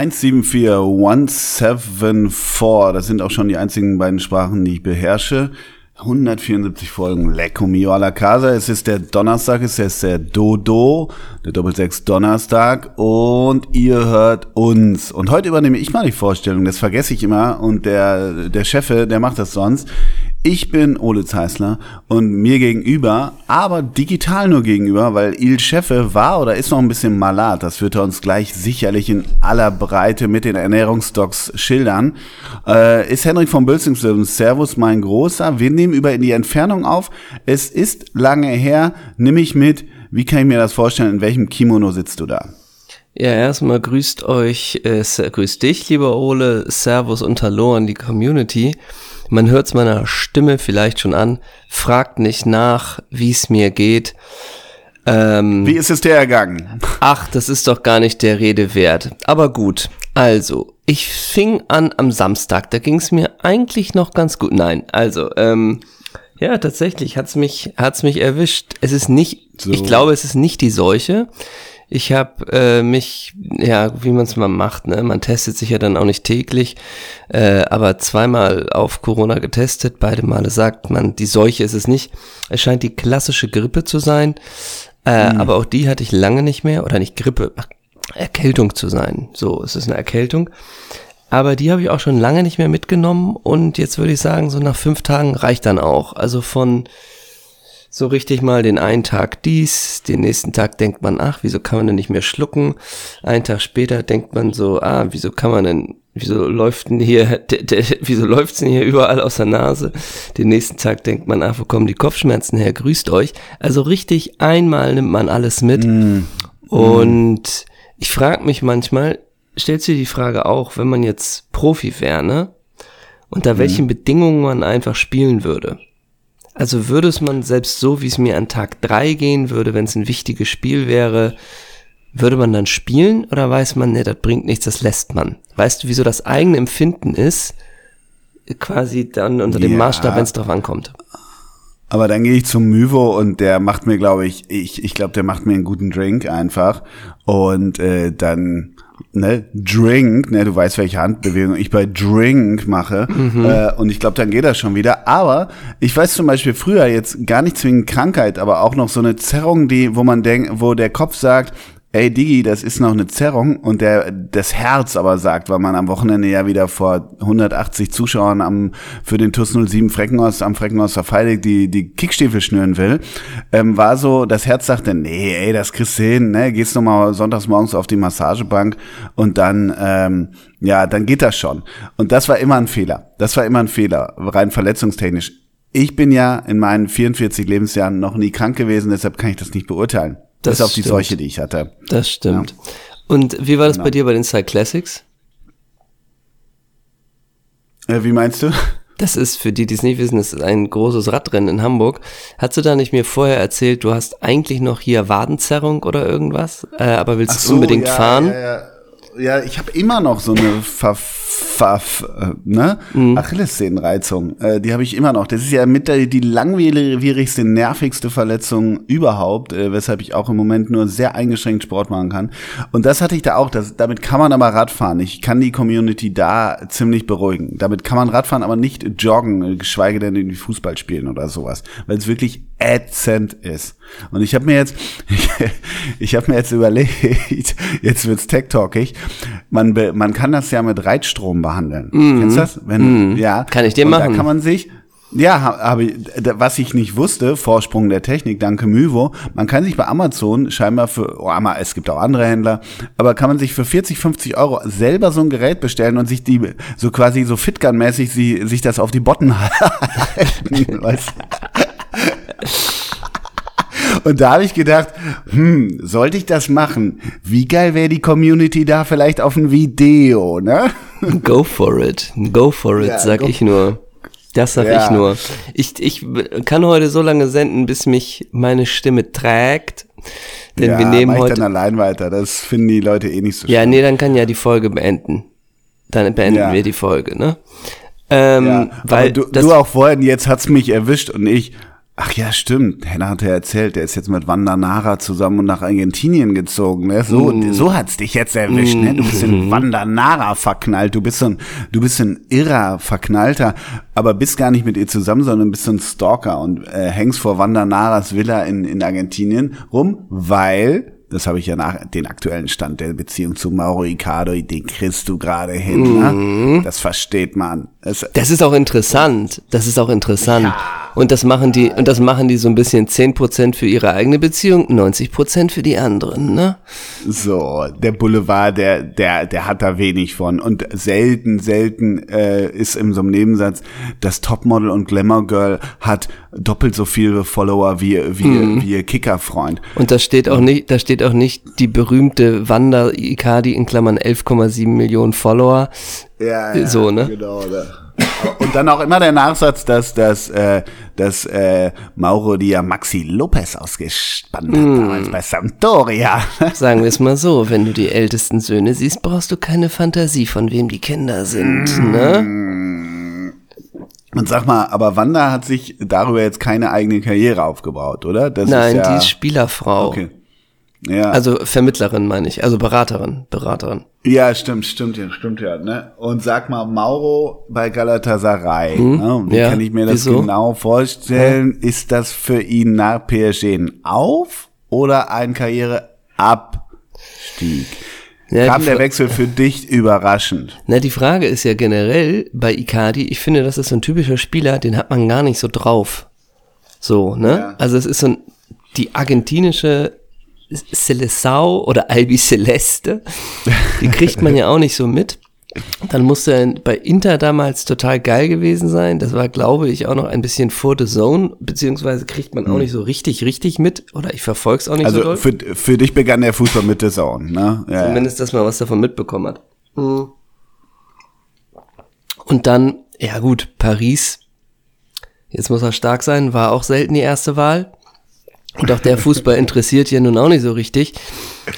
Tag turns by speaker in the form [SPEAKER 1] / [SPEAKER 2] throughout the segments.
[SPEAKER 1] 174174, das sind auch schon die einzigen beiden Sprachen, die ich beherrsche. 174 Folgen, Lecco mio alla casa. Es ist der Donnerstag, es ist der Dodo, der Doppelsechs Donnerstag und ihr hört uns. Und heute übernehme ich mal die Vorstellung, das vergesse ich immer und der, der Chefe, der macht das sonst. Ich bin Ole Zeisler und mir gegenüber, aber digital nur gegenüber, weil Il Chefe war oder ist noch ein bisschen malat. Das wird er uns gleich sicherlich in aller Breite mit den Ernährungsdocs schildern. Äh, ist Henrik von Bölzingslöwen. Servus, mein Großer. Wir nehmen über in die Entfernung auf. Es ist lange her. Nimm ich mit. Wie kann ich mir das vorstellen? In welchem Kimono sitzt du da?
[SPEAKER 2] Ja, erstmal grüßt euch, äh, grüßt dich, lieber Ole. Servus und Hallo an die Community. Man hört es meiner Stimme vielleicht schon an. Fragt nicht nach, wie es mir geht.
[SPEAKER 1] Ähm, wie ist es dir ergangen?
[SPEAKER 2] Ach, das ist doch gar nicht der Rede wert. Aber gut. Also, ich fing an am Samstag. Da ging es mir eigentlich noch ganz gut. Nein, also, ähm, ja, tatsächlich hat's mich, hat's mich erwischt. Es ist nicht, so. ich glaube, es ist nicht die Seuche. Ich habe äh, mich, ja, wie man es mal macht, ne? man testet sich ja dann auch nicht täglich, äh, aber zweimal auf Corona getestet. Beide Male sagt man, die Seuche ist es nicht. Es scheint die klassische Grippe zu sein, äh, mhm. aber auch die hatte ich lange nicht mehr, oder nicht Grippe, ach, Erkältung zu sein. So, es ist eine Erkältung. Aber die habe ich auch schon lange nicht mehr mitgenommen und jetzt würde ich sagen, so nach fünf Tagen reicht dann auch. Also von so richtig mal den einen Tag dies, den nächsten Tag denkt man, ach, wieso kann man denn nicht mehr schlucken? Einen Tag später denkt man so, ah, wieso kann man denn, wieso läuft denn hier, de, de, wieso läuft's denn hier überall aus der Nase? Den nächsten Tag denkt man, ach, wo kommen die Kopfschmerzen her? Grüßt euch. Also richtig einmal nimmt man alles mit. Mm. Und ich frage mich manchmal, stellst du dir die Frage auch, wenn man jetzt Profi wäre, ne? Unter mm. welchen Bedingungen man einfach spielen würde. Also würde es man selbst so, wie es mir an Tag drei gehen würde, wenn es ein wichtiges Spiel wäre, würde man dann spielen oder weiß man, ne, das bringt nichts, das lässt man? Weißt du, wieso das eigene Empfinden ist, quasi dann unter dem ja. Maßstab, wenn es drauf ankommt?
[SPEAKER 1] Aber dann gehe ich zum Myvo und der macht mir, glaube ich, ich, ich glaube, der macht mir einen guten Drink einfach. Und äh, dann ne, Drink, ne, du weißt, welche Handbewegung ich bei Drink mache. Mhm. Äh, und ich glaube, dann geht das schon wieder. Aber ich weiß zum Beispiel früher jetzt gar nicht zwingend Krankheit, aber auch noch so eine Zerrung, die, wo man denkt, wo der Kopf sagt, ey Digi, das ist noch eine Zerrung und der das Herz aber sagt, weil man am Wochenende ja wieder vor 180 Zuschauern am für den TUS 07 Freckenhaus am Freckenhaus verfeidigt die die Kickstiefel schnüren will, ähm, war so, das Herz sagte, nee, ey, das kriegst du hin, ne, gehst noch mal sonntags morgens auf die Massagebank und dann ähm, ja, dann geht das schon. Und das war immer ein Fehler. Das war immer ein Fehler, rein verletzungstechnisch. Ich bin ja in meinen 44 Lebensjahren noch nie krank gewesen, deshalb kann ich das nicht beurteilen. Das Bis auf die Seuche, die ich hatte.
[SPEAKER 2] Das stimmt. Ja. Und wie war das genau. bei dir bei den Cyclassics?
[SPEAKER 1] Äh, wie meinst du?
[SPEAKER 2] Das ist, für die, die es nicht wissen, das ist ein großes Radrennen in Hamburg. Hast du da nicht mir vorher erzählt, du hast eigentlich noch hier Wadenzerrung oder irgendwas, äh, aber willst so, unbedingt ja, fahren? Ja,
[SPEAKER 1] ja ja, ich habe immer noch so eine Ver, Ver, äh, ne? Mhm. Achillessehnenreizung. Äh, die habe ich immer noch. Das ist ja mit der, die langwierigste, nervigste Verletzung überhaupt, äh, weshalb ich auch im Moment nur sehr eingeschränkt Sport machen kann. Und das hatte ich da auch. Das, damit kann man aber Radfahren. Ich kann die Community da ziemlich beruhigen. Damit kann man Radfahren, aber nicht joggen, geschweige denn irgendwie Fußball spielen oder sowas, weil es wirklich ätzend ist. Und ich habe mir jetzt, ich, ich habe mir jetzt überlegt, jetzt wird's tech talkig. Man man kann das ja mit Reitstrom behandeln. Mhm. Kennst du das?
[SPEAKER 2] Wenn, mhm. ja. Kann ich dir machen?
[SPEAKER 1] Da kann man sich ja, habe ich, was ich nicht wusste, Vorsprung der Technik, danke Myvo, man kann sich bei Amazon scheinbar für, oh, es gibt auch andere Händler, aber kann man sich für 40, 50 Euro selber so ein Gerät bestellen und sich die, so quasi so Fitgun-mäßig, sich das auf die Botten halten, weißt und da habe ich gedacht, hm, sollte ich das machen? Wie geil wäre die Community da vielleicht auf ein Video, ne?
[SPEAKER 2] Go for it. Go for it, ja, sag ich nur. Das sag ja. ich nur. Ich, ich kann heute so lange senden, bis mich meine Stimme trägt. Denn
[SPEAKER 1] ja,
[SPEAKER 2] wir nehmen heute.
[SPEAKER 1] dann allein weiter. Das finden die Leute eh nicht so
[SPEAKER 2] Ja, schlimm. nee, dann kann ja die Folge beenden. Dann beenden ja. wir die Folge, ne?
[SPEAKER 1] Ähm, ja, weil du, du auch vorhin, jetzt hat's mich erwischt und ich, Ach ja, stimmt. Henna hat ja erzählt, der ist jetzt mit Wanda Nara zusammen und nach Argentinien gezogen. Ne? So, mm. so hat's dich jetzt erwischt. Mm. Ne? Du bist in Wanda Nara verknallt. Du bist so ein, du bist ein irrer Verknallter, aber bist gar nicht mit ihr zusammen, sondern bist so ein Stalker und äh, hängst vor Wanda Naras Villa in, in Argentinien rum, weil das habe ich ja nach den aktuellen Stand der Beziehung zu Mauro Icardo, den kriegst du gerade hin. Ne? Mhm. Das versteht man.
[SPEAKER 2] Das, das, ist auch interessant. Das ist auch interessant. Ja. Und das machen die, und das machen die so ein bisschen zehn Prozent für ihre eigene Beziehung, 90 Prozent für die anderen, ne?
[SPEAKER 1] So, der Boulevard, der, der, der hat da wenig von. Und selten, selten äh, ist in so einem Nebensatz, das Topmodel und Glamour Girl hat doppelt so viele Follower wie, wie, mhm. wie ihr Kickerfreund.
[SPEAKER 2] Und da steht auch nicht, da steht auch nicht die berühmte Wanda Icardi in Klammern 11,7 Millionen Follower.
[SPEAKER 1] Ja, ja so, ne? Genau, da. Und dann auch immer der Nachsatz, dass, dass, äh, dass äh, Mauro die ja Maxi Lopez ausgespannt hat, mm. damals bei Sampdoria.
[SPEAKER 2] Sagen wir es mal so, wenn du die ältesten Söhne siehst, brauchst du keine Fantasie, von wem die Kinder sind, mm. ne?
[SPEAKER 1] Und sag mal, aber Wanda hat sich darüber jetzt keine eigene Karriere aufgebaut, oder?
[SPEAKER 2] Das Nein, ja, die ist Spielerfrau. Okay. Ja. Also Vermittlerin meine ich, also Beraterin, Beraterin.
[SPEAKER 1] Ja, stimmt, stimmt ja, stimmt ja. Ne? Und sag mal, Mauro bei Galatasaray, hm? ne? wie ja. kann ich mir das Wieso? genau vorstellen? Ja. Ist das für ihn nach PSG ein Auf- oder ein Karriereabstieg? Ja, Kam der Wechsel für dich überraschend?
[SPEAKER 2] Na, die Frage ist ja generell bei Icardi, ich finde, das ist so ein typischer Spieler, den hat man gar nicht so drauf. So, ne? Ja. Also es ist so ein, die argentinische Celesau oder Albi Celeste. Die kriegt man ja auch nicht so mit. Dann musste er bei Inter damals total geil gewesen sein. Das war, glaube ich, auch noch ein bisschen vor the Zone, beziehungsweise kriegt man auch hm. nicht so richtig, richtig mit. Oder ich verfolge es auch nicht
[SPEAKER 1] also
[SPEAKER 2] so doll.
[SPEAKER 1] Für, für dich begann der Fußball mit the Zone, ne?
[SPEAKER 2] Ja, Zumindest, dass man was davon mitbekommen hat. Hm. Und dann, ja gut, Paris. Jetzt muss er stark sein, war auch selten die erste Wahl. Und auch der Fußball interessiert ja nun auch nicht so richtig.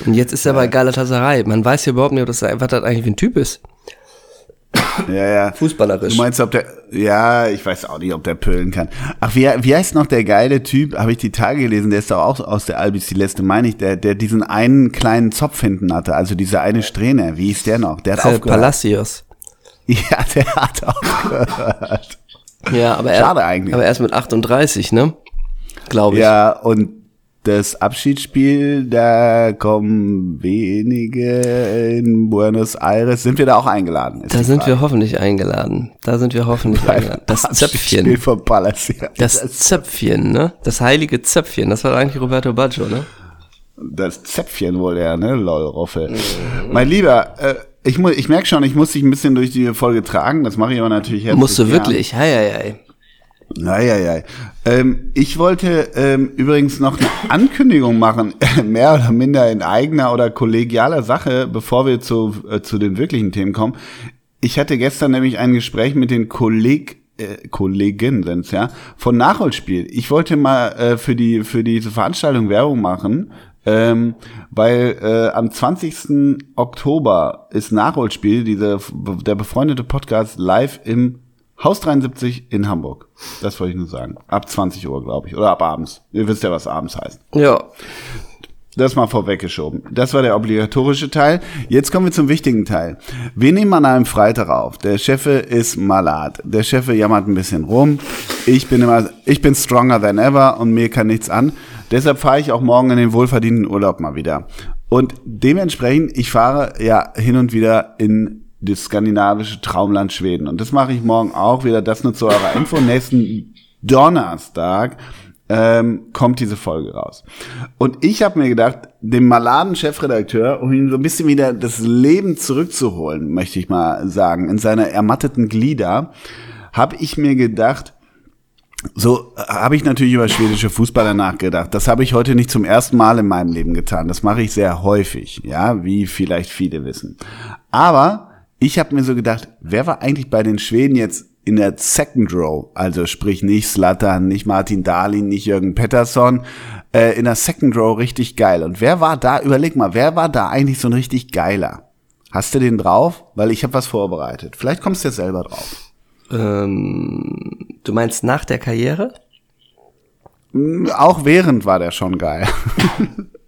[SPEAKER 2] Und jetzt ist er bei Galatasaray. Man weiß ja überhaupt nicht, was, was das eigentlich für ein Typ ist.
[SPEAKER 1] Ja, ja.
[SPEAKER 2] Fußballerisch.
[SPEAKER 1] Du meinst, ob der, ja, ich weiß auch nicht, ob der pölen kann. Ach, wie, wie heißt noch der geile Typ, habe ich die Tage gelesen, der ist doch auch aus der Albi Celeste, meine ich, der, der diesen einen kleinen Zopf hinten hatte, also diese eine Strähne, wie ist der noch? Der hat äh, aufgehört.
[SPEAKER 2] Palacios.
[SPEAKER 1] Ja, der hat aufgehört.
[SPEAKER 2] Ja, aber er, Schade eigentlich. aber erst mit 38, ne?
[SPEAKER 1] Glaube ich. Ja, und das Abschiedsspiel, da kommen wenige in Buenos Aires. Sind wir da auch eingeladen?
[SPEAKER 2] Da sind wir hoffentlich eingeladen. Da sind wir hoffentlich Bei eingeladen. Das Zöpfchen.
[SPEAKER 1] Vom.
[SPEAKER 2] Das, das Zöpfchen, ne? Das heilige Zöpfchen. Das war eigentlich Roberto Baggio, ne?
[SPEAKER 1] Das Zöpfchen wohl, ja, ne? Lol, Roffel. Mhm. Mein Lieber, äh, ich, muss, ich merke schon, ich muss dich ein bisschen durch die Folge tragen. Das mache ich aber natürlich
[SPEAKER 2] jetzt. Musst du wirklich? Hei, hei, hei.
[SPEAKER 1] Naja, ähm, ich wollte ähm, übrigens noch eine Ankündigung machen, mehr oder minder in eigener oder kollegialer Sache, bevor wir zu, äh, zu den wirklichen Themen kommen. Ich hatte gestern nämlich ein Gespräch mit den Kolleg äh, Kollegen sind's ja von Nachholspiel. Ich wollte mal äh, für die für diese Veranstaltung Werbung machen, ähm, weil äh, am 20. Oktober ist Nachholspiel, diese der befreundete Podcast live im Haus 73 in Hamburg. Das wollte ich nur sagen. Ab 20 Uhr, glaube ich. Oder ab abends. Ihr wisst ja, was abends heißt.
[SPEAKER 2] Ja.
[SPEAKER 1] Das mal vorweggeschoben. Das war der obligatorische Teil. Jetzt kommen wir zum wichtigen Teil. Wir nehmen an einem Freitag auf. Der Chefe ist malat. Der Chefe jammert ein bisschen rum. Ich bin immer, ich bin stronger than ever und mir kann nichts an. Deshalb fahre ich auch morgen in den wohlverdienten Urlaub mal wieder. Und dementsprechend, ich fahre ja hin und wieder in das skandinavische Traumland Schweden. Und das mache ich morgen auch wieder. Das nur zu eurer Info. Nächsten Donnerstag ähm, kommt diese Folge raus. Und ich habe mir gedacht, dem maladen Chefredakteur, um ihm so ein bisschen wieder das Leben zurückzuholen, möchte ich mal sagen, in seiner ermatteten Glieder, habe ich mir gedacht, so habe ich natürlich über schwedische Fußballer nachgedacht. Das habe ich heute nicht zum ersten Mal in meinem Leben getan. Das mache ich sehr häufig, ja, wie vielleicht viele wissen. Aber ich habe mir so gedacht, wer war eigentlich bei den Schweden jetzt in der Second Row? Also sprich nicht Slattern, nicht Martin Dahlin, nicht Jürgen Pettersson, äh, in der Second Row richtig geil. Und wer war da, überleg mal, wer war da eigentlich so ein richtig geiler? Hast du den drauf? Weil ich habe was vorbereitet. Vielleicht kommst du jetzt selber drauf.
[SPEAKER 2] Ähm, du meinst nach der Karriere?
[SPEAKER 1] Auch während war der schon geil.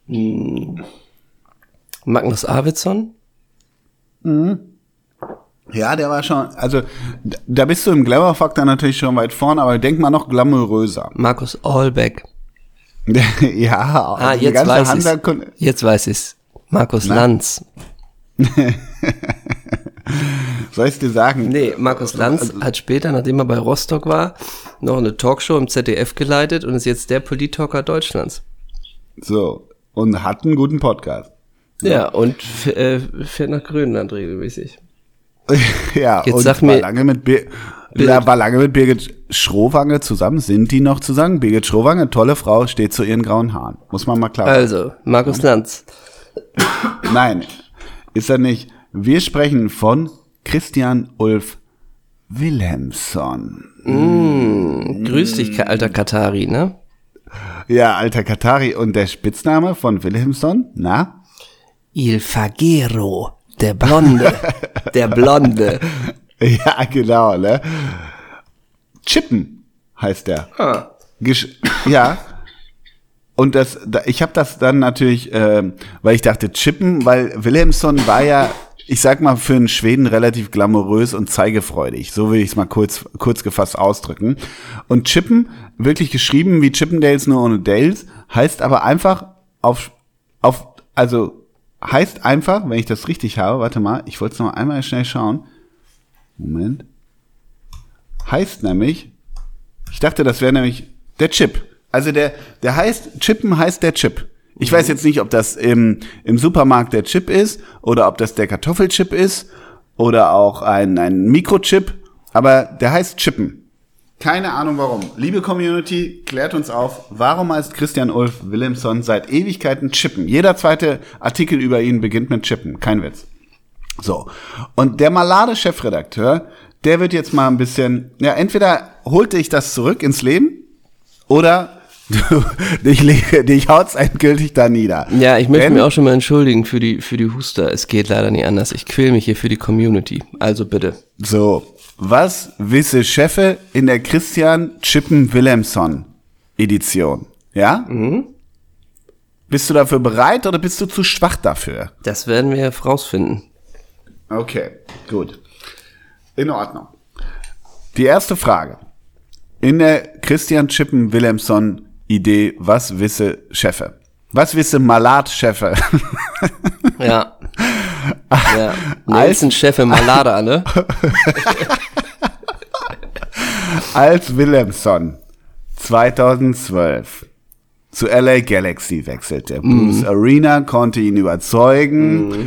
[SPEAKER 2] Magnus Arvidsson?
[SPEAKER 1] Ja, der war schon, also da bist du im Glamour-Faktor natürlich schon weit vorn, aber denk mal noch glamouröser.
[SPEAKER 2] Markus Allbeck.
[SPEAKER 1] ja,
[SPEAKER 2] Ah,
[SPEAKER 1] die
[SPEAKER 2] jetzt
[SPEAKER 1] ganze
[SPEAKER 2] weiß
[SPEAKER 1] Hansa
[SPEAKER 2] Jetzt weiß ich's. Markus Lanz.
[SPEAKER 1] Soll ich dir sagen?
[SPEAKER 2] Nee, Markus Lanz hat später, nachdem er bei Rostock war, noch eine Talkshow im ZDF geleitet und ist jetzt der Polit-Talker Deutschlands.
[SPEAKER 1] So, und hat einen guten Podcast.
[SPEAKER 2] Ja, und f- äh, fährt nach Grönland regelmäßig.
[SPEAKER 1] ja,
[SPEAKER 2] Jetzt
[SPEAKER 1] und
[SPEAKER 2] sag
[SPEAKER 1] war
[SPEAKER 2] mir-
[SPEAKER 1] lange mit Bir ja, war lange mit Birgit Schrowange zusammen. Sind die noch zusammen? Birgit Schrowange, tolle Frau, steht zu ihren grauen Haaren. Muss man mal klar sagen.
[SPEAKER 2] Also, Markus Lanz.
[SPEAKER 1] Nein, ist er nicht. Wir sprechen von Christian Ulf Wilhelmsson.
[SPEAKER 2] Grüß dich, alter Katari, ne?
[SPEAKER 1] Ja, alter Katari. Und der Spitzname von Wilhelmsson? Na?
[SPEAKER 2] Il Fagero. Der Blonde. der Blonde.
[SPEAKER 1] Ja, genau, ne? Chippen heißt der.
[SPEAKER 2] Ah.
[SPEAKER 1] Gesch ja. Und das, da, ich habe das dann natürlich, ähm, weil ich dachte, Chippen, weil Wilhelmsson war ja, ich sag mal, für einen Schweden relativ glamourös und zeigefreudig. So will ich es mal kurz, kurz gefasst ausdrücken. Und Chippen, wirklich geschrieben wie Chippendales, nur ohne Dales, heißt aber einfach auf, auf, also heißt einfach, wenn ich das richtig habe, warte mal, ich wollte es noch einmal schnell schauen. Moment. Heißt nämlich, ich dachte, das wäre nämlich der Chip. Also der, der heißt, Chippen heißt der Chip. Ich weiß jetzt nicht, ob das im, im Supermarkt der Chip ist oder ob das der Kartoffelchip ist oder auch ein, ein Mikrochip, aber der heißt Chippen. Keine Ahnung warum. Liebe Community, klärt uns auf, warum heißt Christian Ulf Wilhelmsson seit Ewigkeiten Chippen? Jeder zweite Artikel über ihn beginnt mit Chippen. Kein Witz. So. Und der Malade-Chefredakteur, der wird jetzt mal ein bisschen, ja, entweder holte ich das zurück ins Leben oder du, dich, dich haut's endgültig da nieder.
[SPEAKER 2] Ja, ich möchte
[SPEAKER 1] Denn-
[SPEAKER 2] mich auch schon mal entschuldigen für die, für die Huster. Es geht leider nicht anders. Ich quäl mich hier für die Community. Also bitte.
[SPEAKER 1] So. Was wisse Chefe in der Christian Chippen Wilhelmsson Edition? Ja? Bist du dafür bereit oder bist du zu schwach dafür?
[SPEAKER 2] Das werden wir rausfinden.
[SPEAKER 1] Okay, gut. In Ordnung. Die erste Frage. In der Christian Chippen Wilhelmsson Idee, was wisse Chefe? Was wisse Malat-Chefe?
[SPEAKER 2] Ja. ja. Nelson Chefe Malada, ne?
[SPEAKER 1] Als Wilhelmsson 2012 zu LA Galaxy wechselte. Bruce Arena konnte ihn überzeugen. Äh,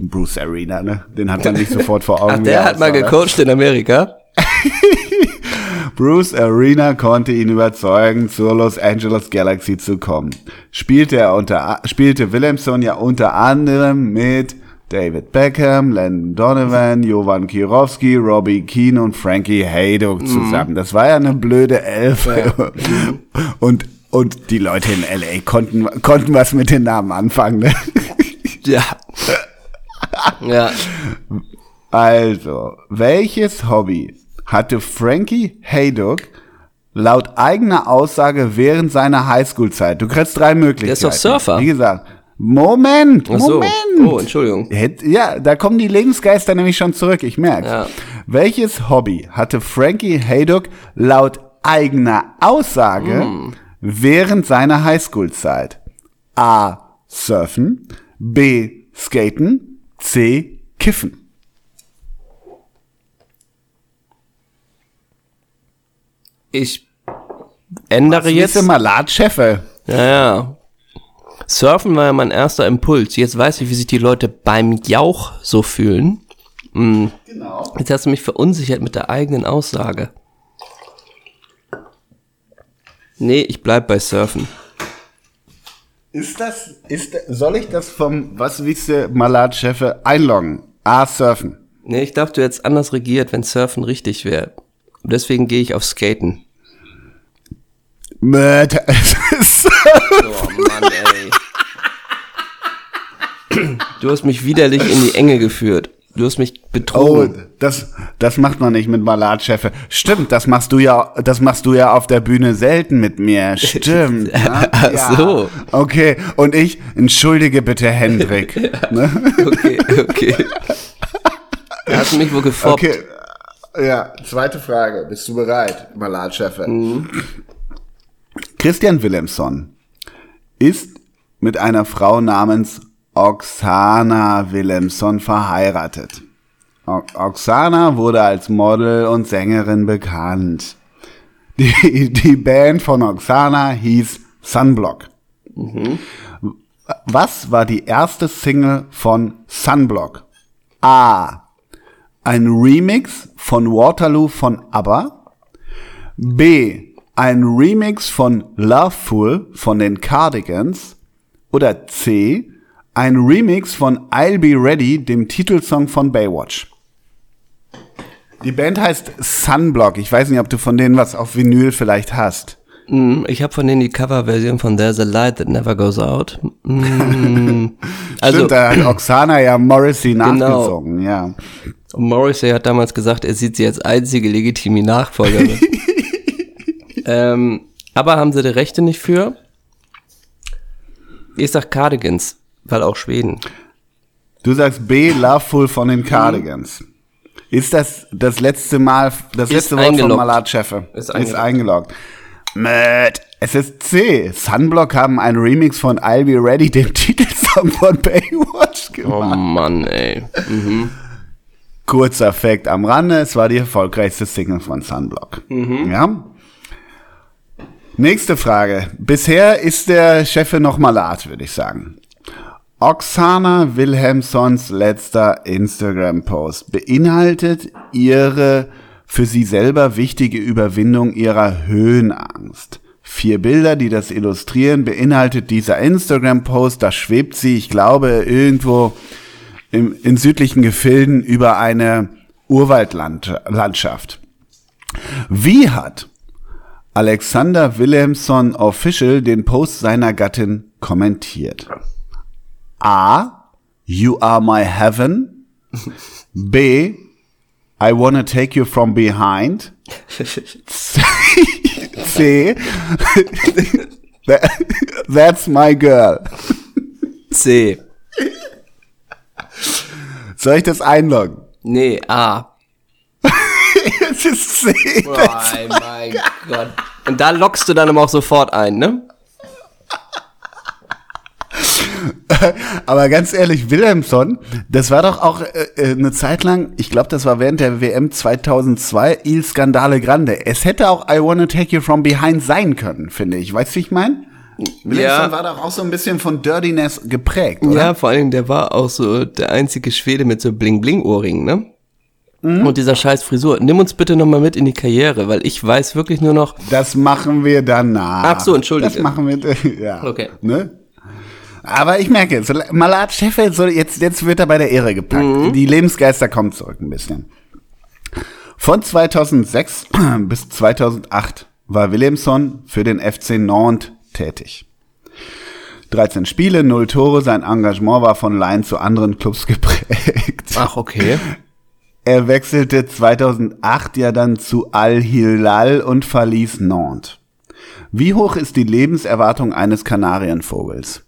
[SPEAKER 1] Bruce Arena, ne? Den hat man nicht sofort vor Augen.
[SPEAKER 2] Ach, der
[SPEAKER 1] er
[SPEAKER 2] hat mal
[SPEAKER 1] ne?
[SPEAKER 2] gecoacht in Amerika.
[SPEAKER 1] Bruce Arena konnte ihn überzeugen, zur Los Angeles Galaxy zu kommen. Spielte er unter, spielte Williamson ja unter anderem mit David Beckham, Landon Donovan, Jovan Kirowski, Robbie Keane und Frankie Haydock zusammen. Das war ja eine blöde Elf. Und, und die Leute in LA konnten, konnten was mit den Namen anfangen. Ne?
[SPEAKER 2] Ja. Ja.
[SPEAKER 1] Also, welches Hobby hatte Frankie Haydock laut eigener Aussage während seiner Highschool-Zeit? Du kriegst drei Möglichkeiten.
[SPEAKER 2] Der ist doch Surfer.
[SPEAKER 1] Wie gesagt, Moment,
[SPEAKER 2] Ach so.
[SPEAKER 1] Moment.
[SPEAKER 2] Oh, Entschuldigung.
[SPEAKER 1] Ja, da kommen die Lebensgeister nämlich schon zurück, ich merk's.
[SPEAKER 2] Ja.
[SPEAKER 1] Welches Hobby hatte Frankie Haydock laut eigener Aussage
[SPEAKER 2] Hm.
[SPEAKER 1] während seiner Highschool-Zeit? A. Surfen, B. Skaten, C. Kiffen.
[SPEAKER 2] Ich ändere
[SPEAKER 1] Jetzt
[SPEAKER 2] jetzt.
[SPEAKER 1] mal Ladchefe.
[SPEAKER 2] Ja, ja. Surfen war ja mein erster Impuls. Jetzt weiß ich, wie sich die Leute beim Jauch so fühlen. Mm.
[SPEAKER 1] Genau.
[SPEAKER 2] Jetzt hast du mich verunsichert mit der eigenen Aussage. Nee, ich bleib bei Surfen.
[SPEAKER 1] Ist das, ist, soll ich das vom, was wisst Malat-Chefe einloggen? A. Surfen.
[SPEAKER 2] Nee, ich dachte, du hättest anders regiert, wenn Surfen richtig wäre. Und deswegen gehe ich auf Skaten.
[SPEAKER 1] Mörder.
[SPEAKER 2] Oh Mann, ey. Du hast mich widerlich in die Enge geführt. Du hast mich
[SPEAKER 1] Oh,
[SPEAKER 2] betrogen.
[SPEAKER 1] das, das macht man nicht mit Malatchefe. Stimmt, das machst du ja, das machst du ja auf der Bühne selten mit mir. Stimmt. ne?
[SPEAKER 2] Ach so.
[SPEAKER 1] Okay. Und ich, entschuldige bitte Hendrik. ne?
[SPEAKER 2] Okay, okay. Du hast mich wohl gefoppt.
[SPEAKER 1] Okay. Ja, zweite Frage. Bist du bereit, Malatchefe?
[SPEAKER 2] Mhm.
[SPEAKER 1] Christian Willemsson ist mit einer Frau namens Oksana Willemsson verheiratet. O Oksana wurde als Model und Sängerin bekannt. Die, die Band von Oksana hieß Sunblock. Was war die erste Single von Sunblock? A. Ein Remix von Waterloo von ABBA. B. Ein Remix von Loveful von den Cardigans. Oder C. Ein Remix von I'll Be Ready, dem Titelsong von Baywatch. Die Band heißt Sunblock. Ich weiß nicht, ob du von denen was auf Vinyl vielleicht hast.
[SPEAKER 2] Mm, Ich habe von denen die Coverversion von There's a Light That Never Goes Out. Mm, Also,
[SPEAKER 1] Stimmt, da hat Oksana ja Morrissey nachgezogen, ja.
[SPEAKER 2] Morrissey hat damals gesagt, er sieht sie als einzige legitime Nachfolgerin. ähm, aber haben sie die Rechte nicht für? Ich sag Cardigans, weil auch Schweden.
[SPEAKER 1] Du sagst B, Loveful von den Cardigans. Ist das das letzte Mal, das
[SPEAKER 2] Ist
[SPEAKER 1] letzte Wort von
[SPEAKER 2] eingeloggt.
[SPEAKER 1] Malat Scheffe?
[SPEAKER 2] Ist
[SPEAKER 1] Ist
[SPEAKER 2] eingeloggt.
[SPEAKER 1] eingeloggt. Möt. Es ist C. Sunblock haben einen Remix von I'll Be Ready, dem Titelsong von Baywatch
[SPEAKER 2] Oh
[SPEAKER 1] gemacht.
[SPEAKER 2] Mann, ey.
[SPEAKER 1] Kurzer Fact am Rande, es war die erfolgreichste Single von Sunblock. Ja? Nächste Frage. Bisher ist der Chef noch Malat, würde ich sagen. Oksana Wilhelmsons letzter Instagram-Post beinhaltet ihre für sie selber wichtige Überwindung ihrer Höhenangst. Vier Bilder, die das illustrieren, beinhaltet dieser Instagram-Post. Da schwebt sie, ich glaube, irgendwo im, in südlichen Gefilden über eine Urwaldlandschaft. Wie hat Alexander Wilhelmsson Official den Post seiner Gattin kommentiert? A. You are my heaven. B. I wanna take you from behind. C. That- That's my girl.
[SPEAKER 2] C.
[SPEAKER 1] Soll ich das einloggen?
[SPEAKER 2] Nee, A.
[SPEAKER 1] Es ist C.
[SPEAKER 2] Oh mein Gott. Und da lockst du dann aber auch sofort ein, ne?
[SPEAKER 1] Aber ganz ehrlich, Wilhelmsson, das war doch auch äh, äh, eine Zeit lang, ich glaube, das war während der WM 2002, Il Skandale Grande. Es hätte auch I Wanna Take You From Behind sein können, finde ich. Weißt du, wie ich meine? Wilhelmsson war doch auch so ein bisschen von Dirtiness geprägt, oder?
[SPEAKER 2] Ja, vor Dingen, der war auch so der einzige Schwede mit so Bling-Bling-Ohrringen, ne? Und dieser scheiß Frisur. Nimm uns bitte nochmal mit in die Karriere, weil ich weiß wirklich nur noch,
[SPEAKER 1] Das machen wir danach.
[SPEAKER 2] Ach so, entschuldige.
[SPEAKER 1] Das machen wir, ja.
[SPEAKER 2] Okay.
[SPEAKER 1] Ne? Aber ich merke, so, Malat Scheffel, so jetzt, jetzt wird er bei der Ehre gepackt.
[SPEAKER 2] Mhm.
[SPEAKER 1] Die Lebensgeister kommen zurück ein bisschen. Von 2006 bis 2008 war Williamson für den FC Nantes tätig. 13 Spiele, 0 Tore, sein Engagement war von Laien zu anderen Clubs geprägt.
[SPEAKER 2] ach okay,
[SPEAKER 1] Er wechselte 2008 ja dann zu Al-Hilal und verließ Nantes. Wie hoch ist die Lebenserwartung eines Kanarienvogels?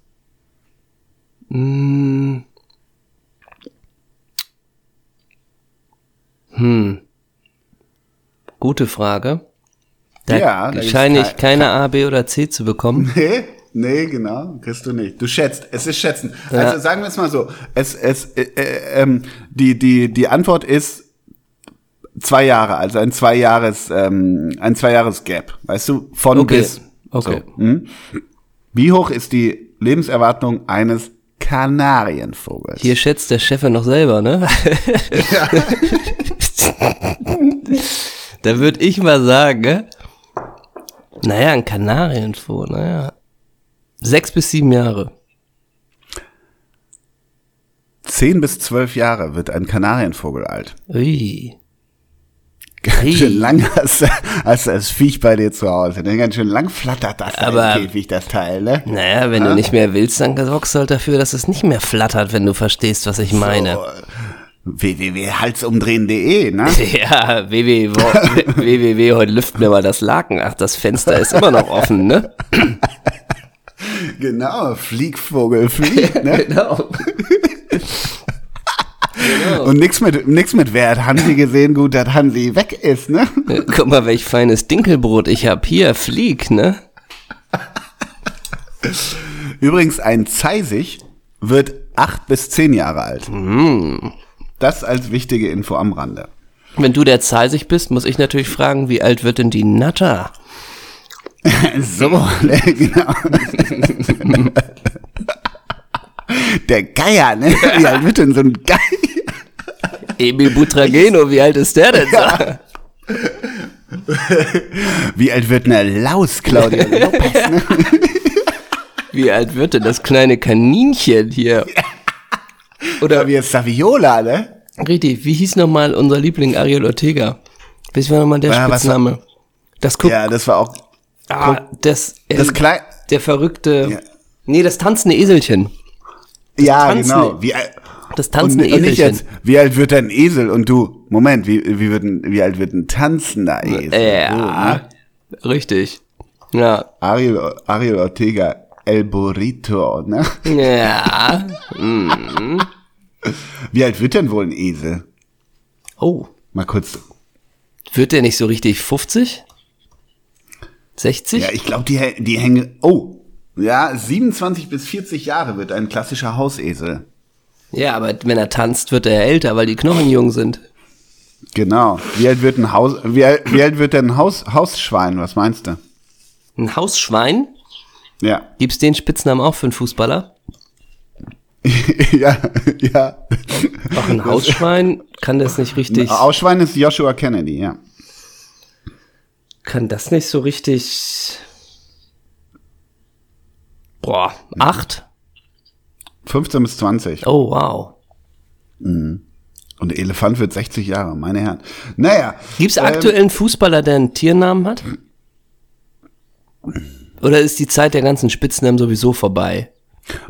[SPEAKER 2] gute Frage. Da
[SPEAKER 1] Ja,
[SPEAKER 2] ich
[SPEAKER 1] kein-
[SPEAKER 2] keine A, B oder C zu bekommen.
[SPEAKER 1] Nee, nee, genau, kriegst du nicht. Du schätzt, es ist schätzen. Also sagen wir es mal so, es, es, äh, äh, ähm, die, die, die Antwort ist zwei Jahre, also ein zwei Jahres, ähm, ein zwei Jahres Gap, weißt du, von
[SPEAKER 2] Okay,
[SPEAKER 1] bis.
[SPEAKER 2] okay.
[SPEAKER 1] So, hm? Wie hoch ist die Lebenserwartung eines Kanarienvogels?
[SPEAKER 2] Hier schätzt der Chef ja noch selber, ne? da würde ich mal sagen, ne? Naja, ein Kanarienvogel, naja. Sechs bis sieben Jahre.
[SPEAKER 1] Zehn bis zwölf Jahre wird ein Kanarienvogel alt.
[SPEAKER 2] Ui.
[SPEAKER 1] Ganz
[SPEAKER 2] Hey.
[SPEAKER 1] schön lang hast, du- das Viech bei dir zu Hause. Ne? Ganz schön lang flattert das
[SPEAKER 2] Aber-
[SPEAKER 1] Käfig, das Teil, ne?
[SPEAKER 2] Naja, wenn du nicht mehr willst, dann sorgst du halt dafür, dass es nicht mehr flattert, wenn du verstehst, was ich meine.
[SPEAKER 1] www.halsumdrehen.de, ne?
[SPEAKER 2] Ja, www, www, heute lüften wir mal das Laken. Ach, das Fenster ist immer noch offen, ne?
[SPEAKER 1] Genau, Fliegvogel, flieg, ne?
[SPEAKER 2] Genau.
[SPEAKER 1] Und nix mit, nix mit, wer hat Hansi gesehen, gut, dass Hansi weg ist, ne?
[SPEAKER 2] Guck mal, welch feines Dinkelbrot ich hab. Hier, flieg, ne?
[SPEAKER 1] Übrigens, ein Zeisig wird acht bis zehn Jahre alt. Das als wichtige Info am Rande.
[SPEAKER 2] Wenn du der Zeisig bist, muss ich natürlich fragen, wie alt wird denn die Natter?
[SPEAKER 1] So, ne, genau. Der Geier, ne? Wie alt wird denn so ein Geier?
[SPEAKER 2] Emil Butrageno, wie alt ist der denn?
[SPEAKER 1] Ja. Wie alt wird eine Laus, Claudia Lopez, ne?
[SPEAKER 2] Wie alt wird denn das kleine Kaninchen hier?
[SPEAKER 1] Oder wie ist Saviola, ne?
[SPEAKER 2] Richtig, wie hieß nochmal unser Liebling Ariel Ortega? Wie war nochmal der
[SPEAKER 1] Ja, was
[SPEAKER 2] Spitzname? Das guck,
[SPEAKER 1] Ja, das war auch
[SPEAKER 2] ah, das, äh,
[SPEAKER 1] das klein.
[SPEAKER 2] der verrückte,
[SPEAKER 1] Ja.
[SPEAKER 2] nee, das tanzende Eselchen.
[SPEAKER 1] Ja,
[SPEAKER 2] Tanzen-
[SPEAKER 1] genau. Wie, alt-
[SPEAKER 2] Das
[SPEAKER 1] und,
[SPEAKER 2] tanzende
[SPEAKER 1] und
[SPEAKER 2] Eselchen.
[SPEAKER 1] jetzt, wie alt wird ein Esel? Und du, Moment, wie, wie, wird ein, wie alt wird ein tanzender Esel? So,
[SPEAKER 2] ja,
[SPEAKER 1] ne?
[SPEAKER 2] richtig. Ja,
[SPEAKER 1] Ariel, Ariel Ortega, El Burrito, ne?
[SPEAKER 2] ja.
[SPEAKER 1] Wie alt wird denn wohl ein Esel?
[SPEAKER 2] Oh,
[SPEAKER 1] Mal kurz.
[SPEAKER 2] wird der nicht so richtig 50? 60?
[SPEAKER 1] Ja, ich glaube, die, die hängen. Oh, ja, 27 bis 40 Jahre wird ein klassischer Hausesel.
[SPEAKER 2] Ja, aber wenn er tanzt, wird er älter, weil die Knochen jung sind.
[SPEAKER 1] Genau. Wie alt wird ein Haus? Wie alt, wie alt wird denn ein Haus, Hausschwein? Was meinst du?
[SPEAKER 2] Ein Hausschwein?
[SPEAKER 1] Ja.
[SPEAKER 2] Gibt's den Spitznamen auch für einen Fußballer?
[SPEAKER 1] ja, ja.
[SPEAKER 2] Ach, ein Hausschwein kann das nicht richtig,
[SPEAKER 1] Ausschwein ist Joshua Kennedy, ja.
[SPEAKER 2] Kann das nicht so richtig, boah, acht?
[SPEAKER 1] 15 bis 20.
[SPEAKER 2] Oh, wow.
[SPEAKER 1] Und der Elefant wird 60 Jahre, meine Herren. Naja.
[SPEAKER 2] Gibt's
[SPEAKER 1] ähm,
[SPEAKER 2] aktuell einen Fußballer, der einen Tiernamen hat? Oder ist die Zeit der ganzen Spitznamen sowieso vorbei?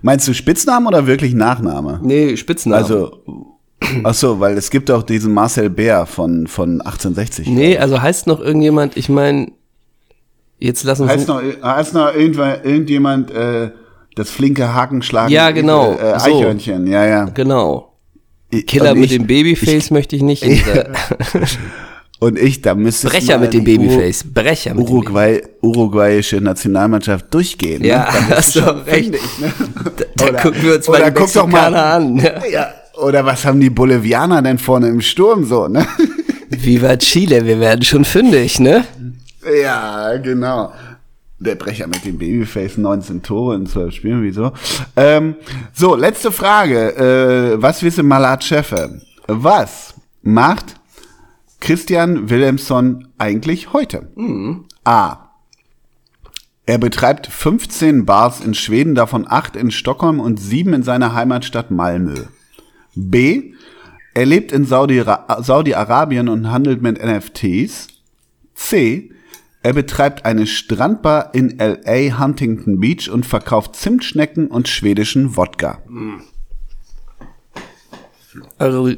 [SPEAKER 1] Meinst du Spitznamen oder wirklich Nachname?
[SPEAKER 2] Nee, Spitznamen.
[SPEAKER 1] Also, ach so, weil es gibt auch diesen Marcel Bär von, von 1860.
[SPEAKER 2] Nee, also heißt noch irgendjemand, ich meine, jetzt lass uns.
[SPEAKER 1] Heißt noch, heißt noch irgendjemand, äh, das flinke Hakenschlagen?
[SPEAKER 2] Ja, genau,
[SPEAKER 1] Äh,
[SPEAKER 2] so.
[SPEAKER 1] Eichhörnchen, ja, ja.
[SPEAKER 2] Genau.
[SPEAKER 1] Ich-
[SPEAKER 2] Killer
[SPEAKER 1] und
[SPEAKER 2] mit
[SPEAKER 1] ich,
[SPEAKER 2] dem Babyface möchte ich nicht. Äh,
[SPEAKER 1] Und ich, da müsste
[SPEAKER 2] Brecher mit dem Babyface. Brecher mit dem
[SPEAKER 1] Uruguay, uruguayische Nationalmannschaft durchgehen.
[SPEAKER 2] Ja,
[SPEAKER 1] ne? Da
[SPEAKER 2] hast
[SPEAKER 1] du
[SPEAKER 2] recht.
[SPEAKER 1] ich, ne?
[SPEAKER 2] Da
[SPEAKER 1] Oder-
[SPEAKER 2] gucken wir uns mal die
[SPEAKER 1] guck doch mal-
[SPEAKER 2] an. Ja.
[SPEAKER 1] Ja, oder was haben die Bolivianer denn vorne im Sturm so, ne?
[SPEAKER 2] Viva Chile, wir werden schon fündig, ne?
[SPEAKER 1] Ja, genau. Der Brecher mit dem Babyface, 19 Tore in 12 Spielen, wieso? Ähm, so, letzte Frage. Äh, was wisse Malat Scheffe? Was macht Christian Wilhelmsson eigentlich heute? A. Er betreibt 15 Bars in Schweden, davon 8 in Stockholm und 7 in seiner Heimatstadt Malmö. B. Er lebt in Saudi-Arabien und handelt mit NFTs. C. Er betreibt eine Strandbar in LA Huntington Beach und verkauft Zimtschnecken und schwedischen Wodka.
[SPEAKER 2] Also,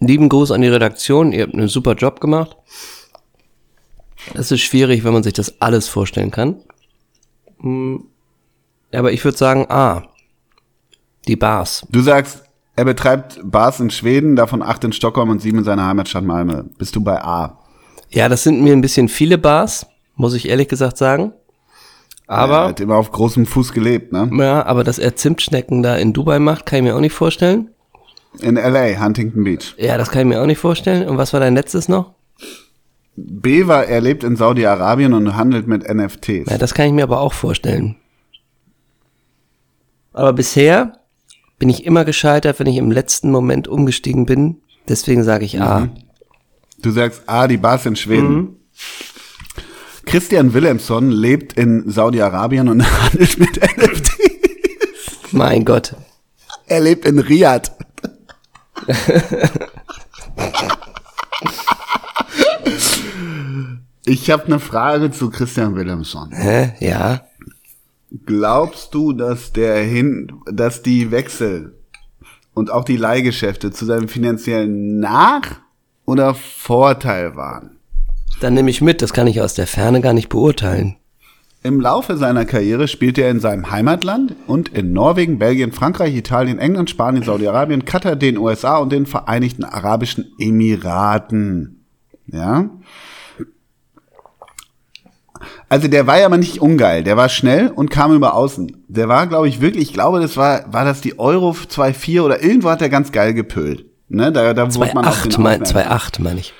[SPEAKER 2] lieben Gruß an die Redaktion, ihr habt einen super Job gemacht. Es ist schwierig, wenn man sich das alles vorstellen kann. Hm, Aber ich würde sagen, A. Die Bars.
[SPEAKER 1] Du sagst, er betreibt Bars in Schweden, davon acht in Stockholm und sieben in seiner Heimatstadt Malmö. Bist du bei A?
[SPEAKER 2] Ja, das sind mir ein bisschen viele Bars, muss ich ehrlich gesagt sagen.
[SPEAKER 1] er
[SPEAKER 2] Aber,
[SPEAKER 1] hat immer auf großem Fuß gelebt, ne?
[SPEAKER 2] ja, aber dass er Zimtschnecken da in Dubai macht, kann ich mir auch nicht vorstellen.
[SPEAKER 1] In LA, Huntington Beach.
[SPEAKER 2] Ja, das kann ich mir auch nicht vorstellen. Und was war dein letztes noch?
[SPEAKER 1] B war, er lebt in Saudi-Arabien und handelt mit NFTs.
[SPEAKER 2] Ja, das kann ich mir aber auch vorstellen. Aber bisher bin ich immer gescheitert, wenn ich im letzten Moment umgestiegen bin. Deswegen sage ich A.
[SPEAKER 1] Du sagst A, die Bars in Schweden. Christian Wilhelmsson lebt in Saudi-Arabien und handelt mit NFTs.
[SPEAKER 2] Mein Gott.
[SPEAKER 1] Er lebt in Riyadh. Ich habe eine Frage zu Christian Wilhelmsson.
[SPEAKER 2] Hä? Ja.
[SPEAKER 1] Glaubst du, dass der hin, dass die Wechsel und auch die Leihgeschäfte zu seinem finanziellen Nach- oder Vorteil waren.
[SPEAKER 2] Dann nehme ich mit, das kann ich aus der Ferne gar nicht beurteilen.
[SPEAKER 1] Im Laufe seiner Karriere spielte er in seinem Heimatland und in Norwegen, Belgien, Frankreich, Italien, England, Spanien, Saudi-Arabien, Katar, den USA und den Vereinigten Arabischen Emiraten. Ja. Also der war ja mal nicht ungeil, der war schnell und kam über außen. Der war, glaube ich, wirklich, ich glaube, das war, war das die Euro 2.4 oder irgendwo hat er ganz geil gepölt. Ne, da, da wurde man auf den
[SPEAKER 2] 2,8 mein,
[SPEAKER 1] aufmerksam.
[SPEAKER 2] 2,8 meine ich.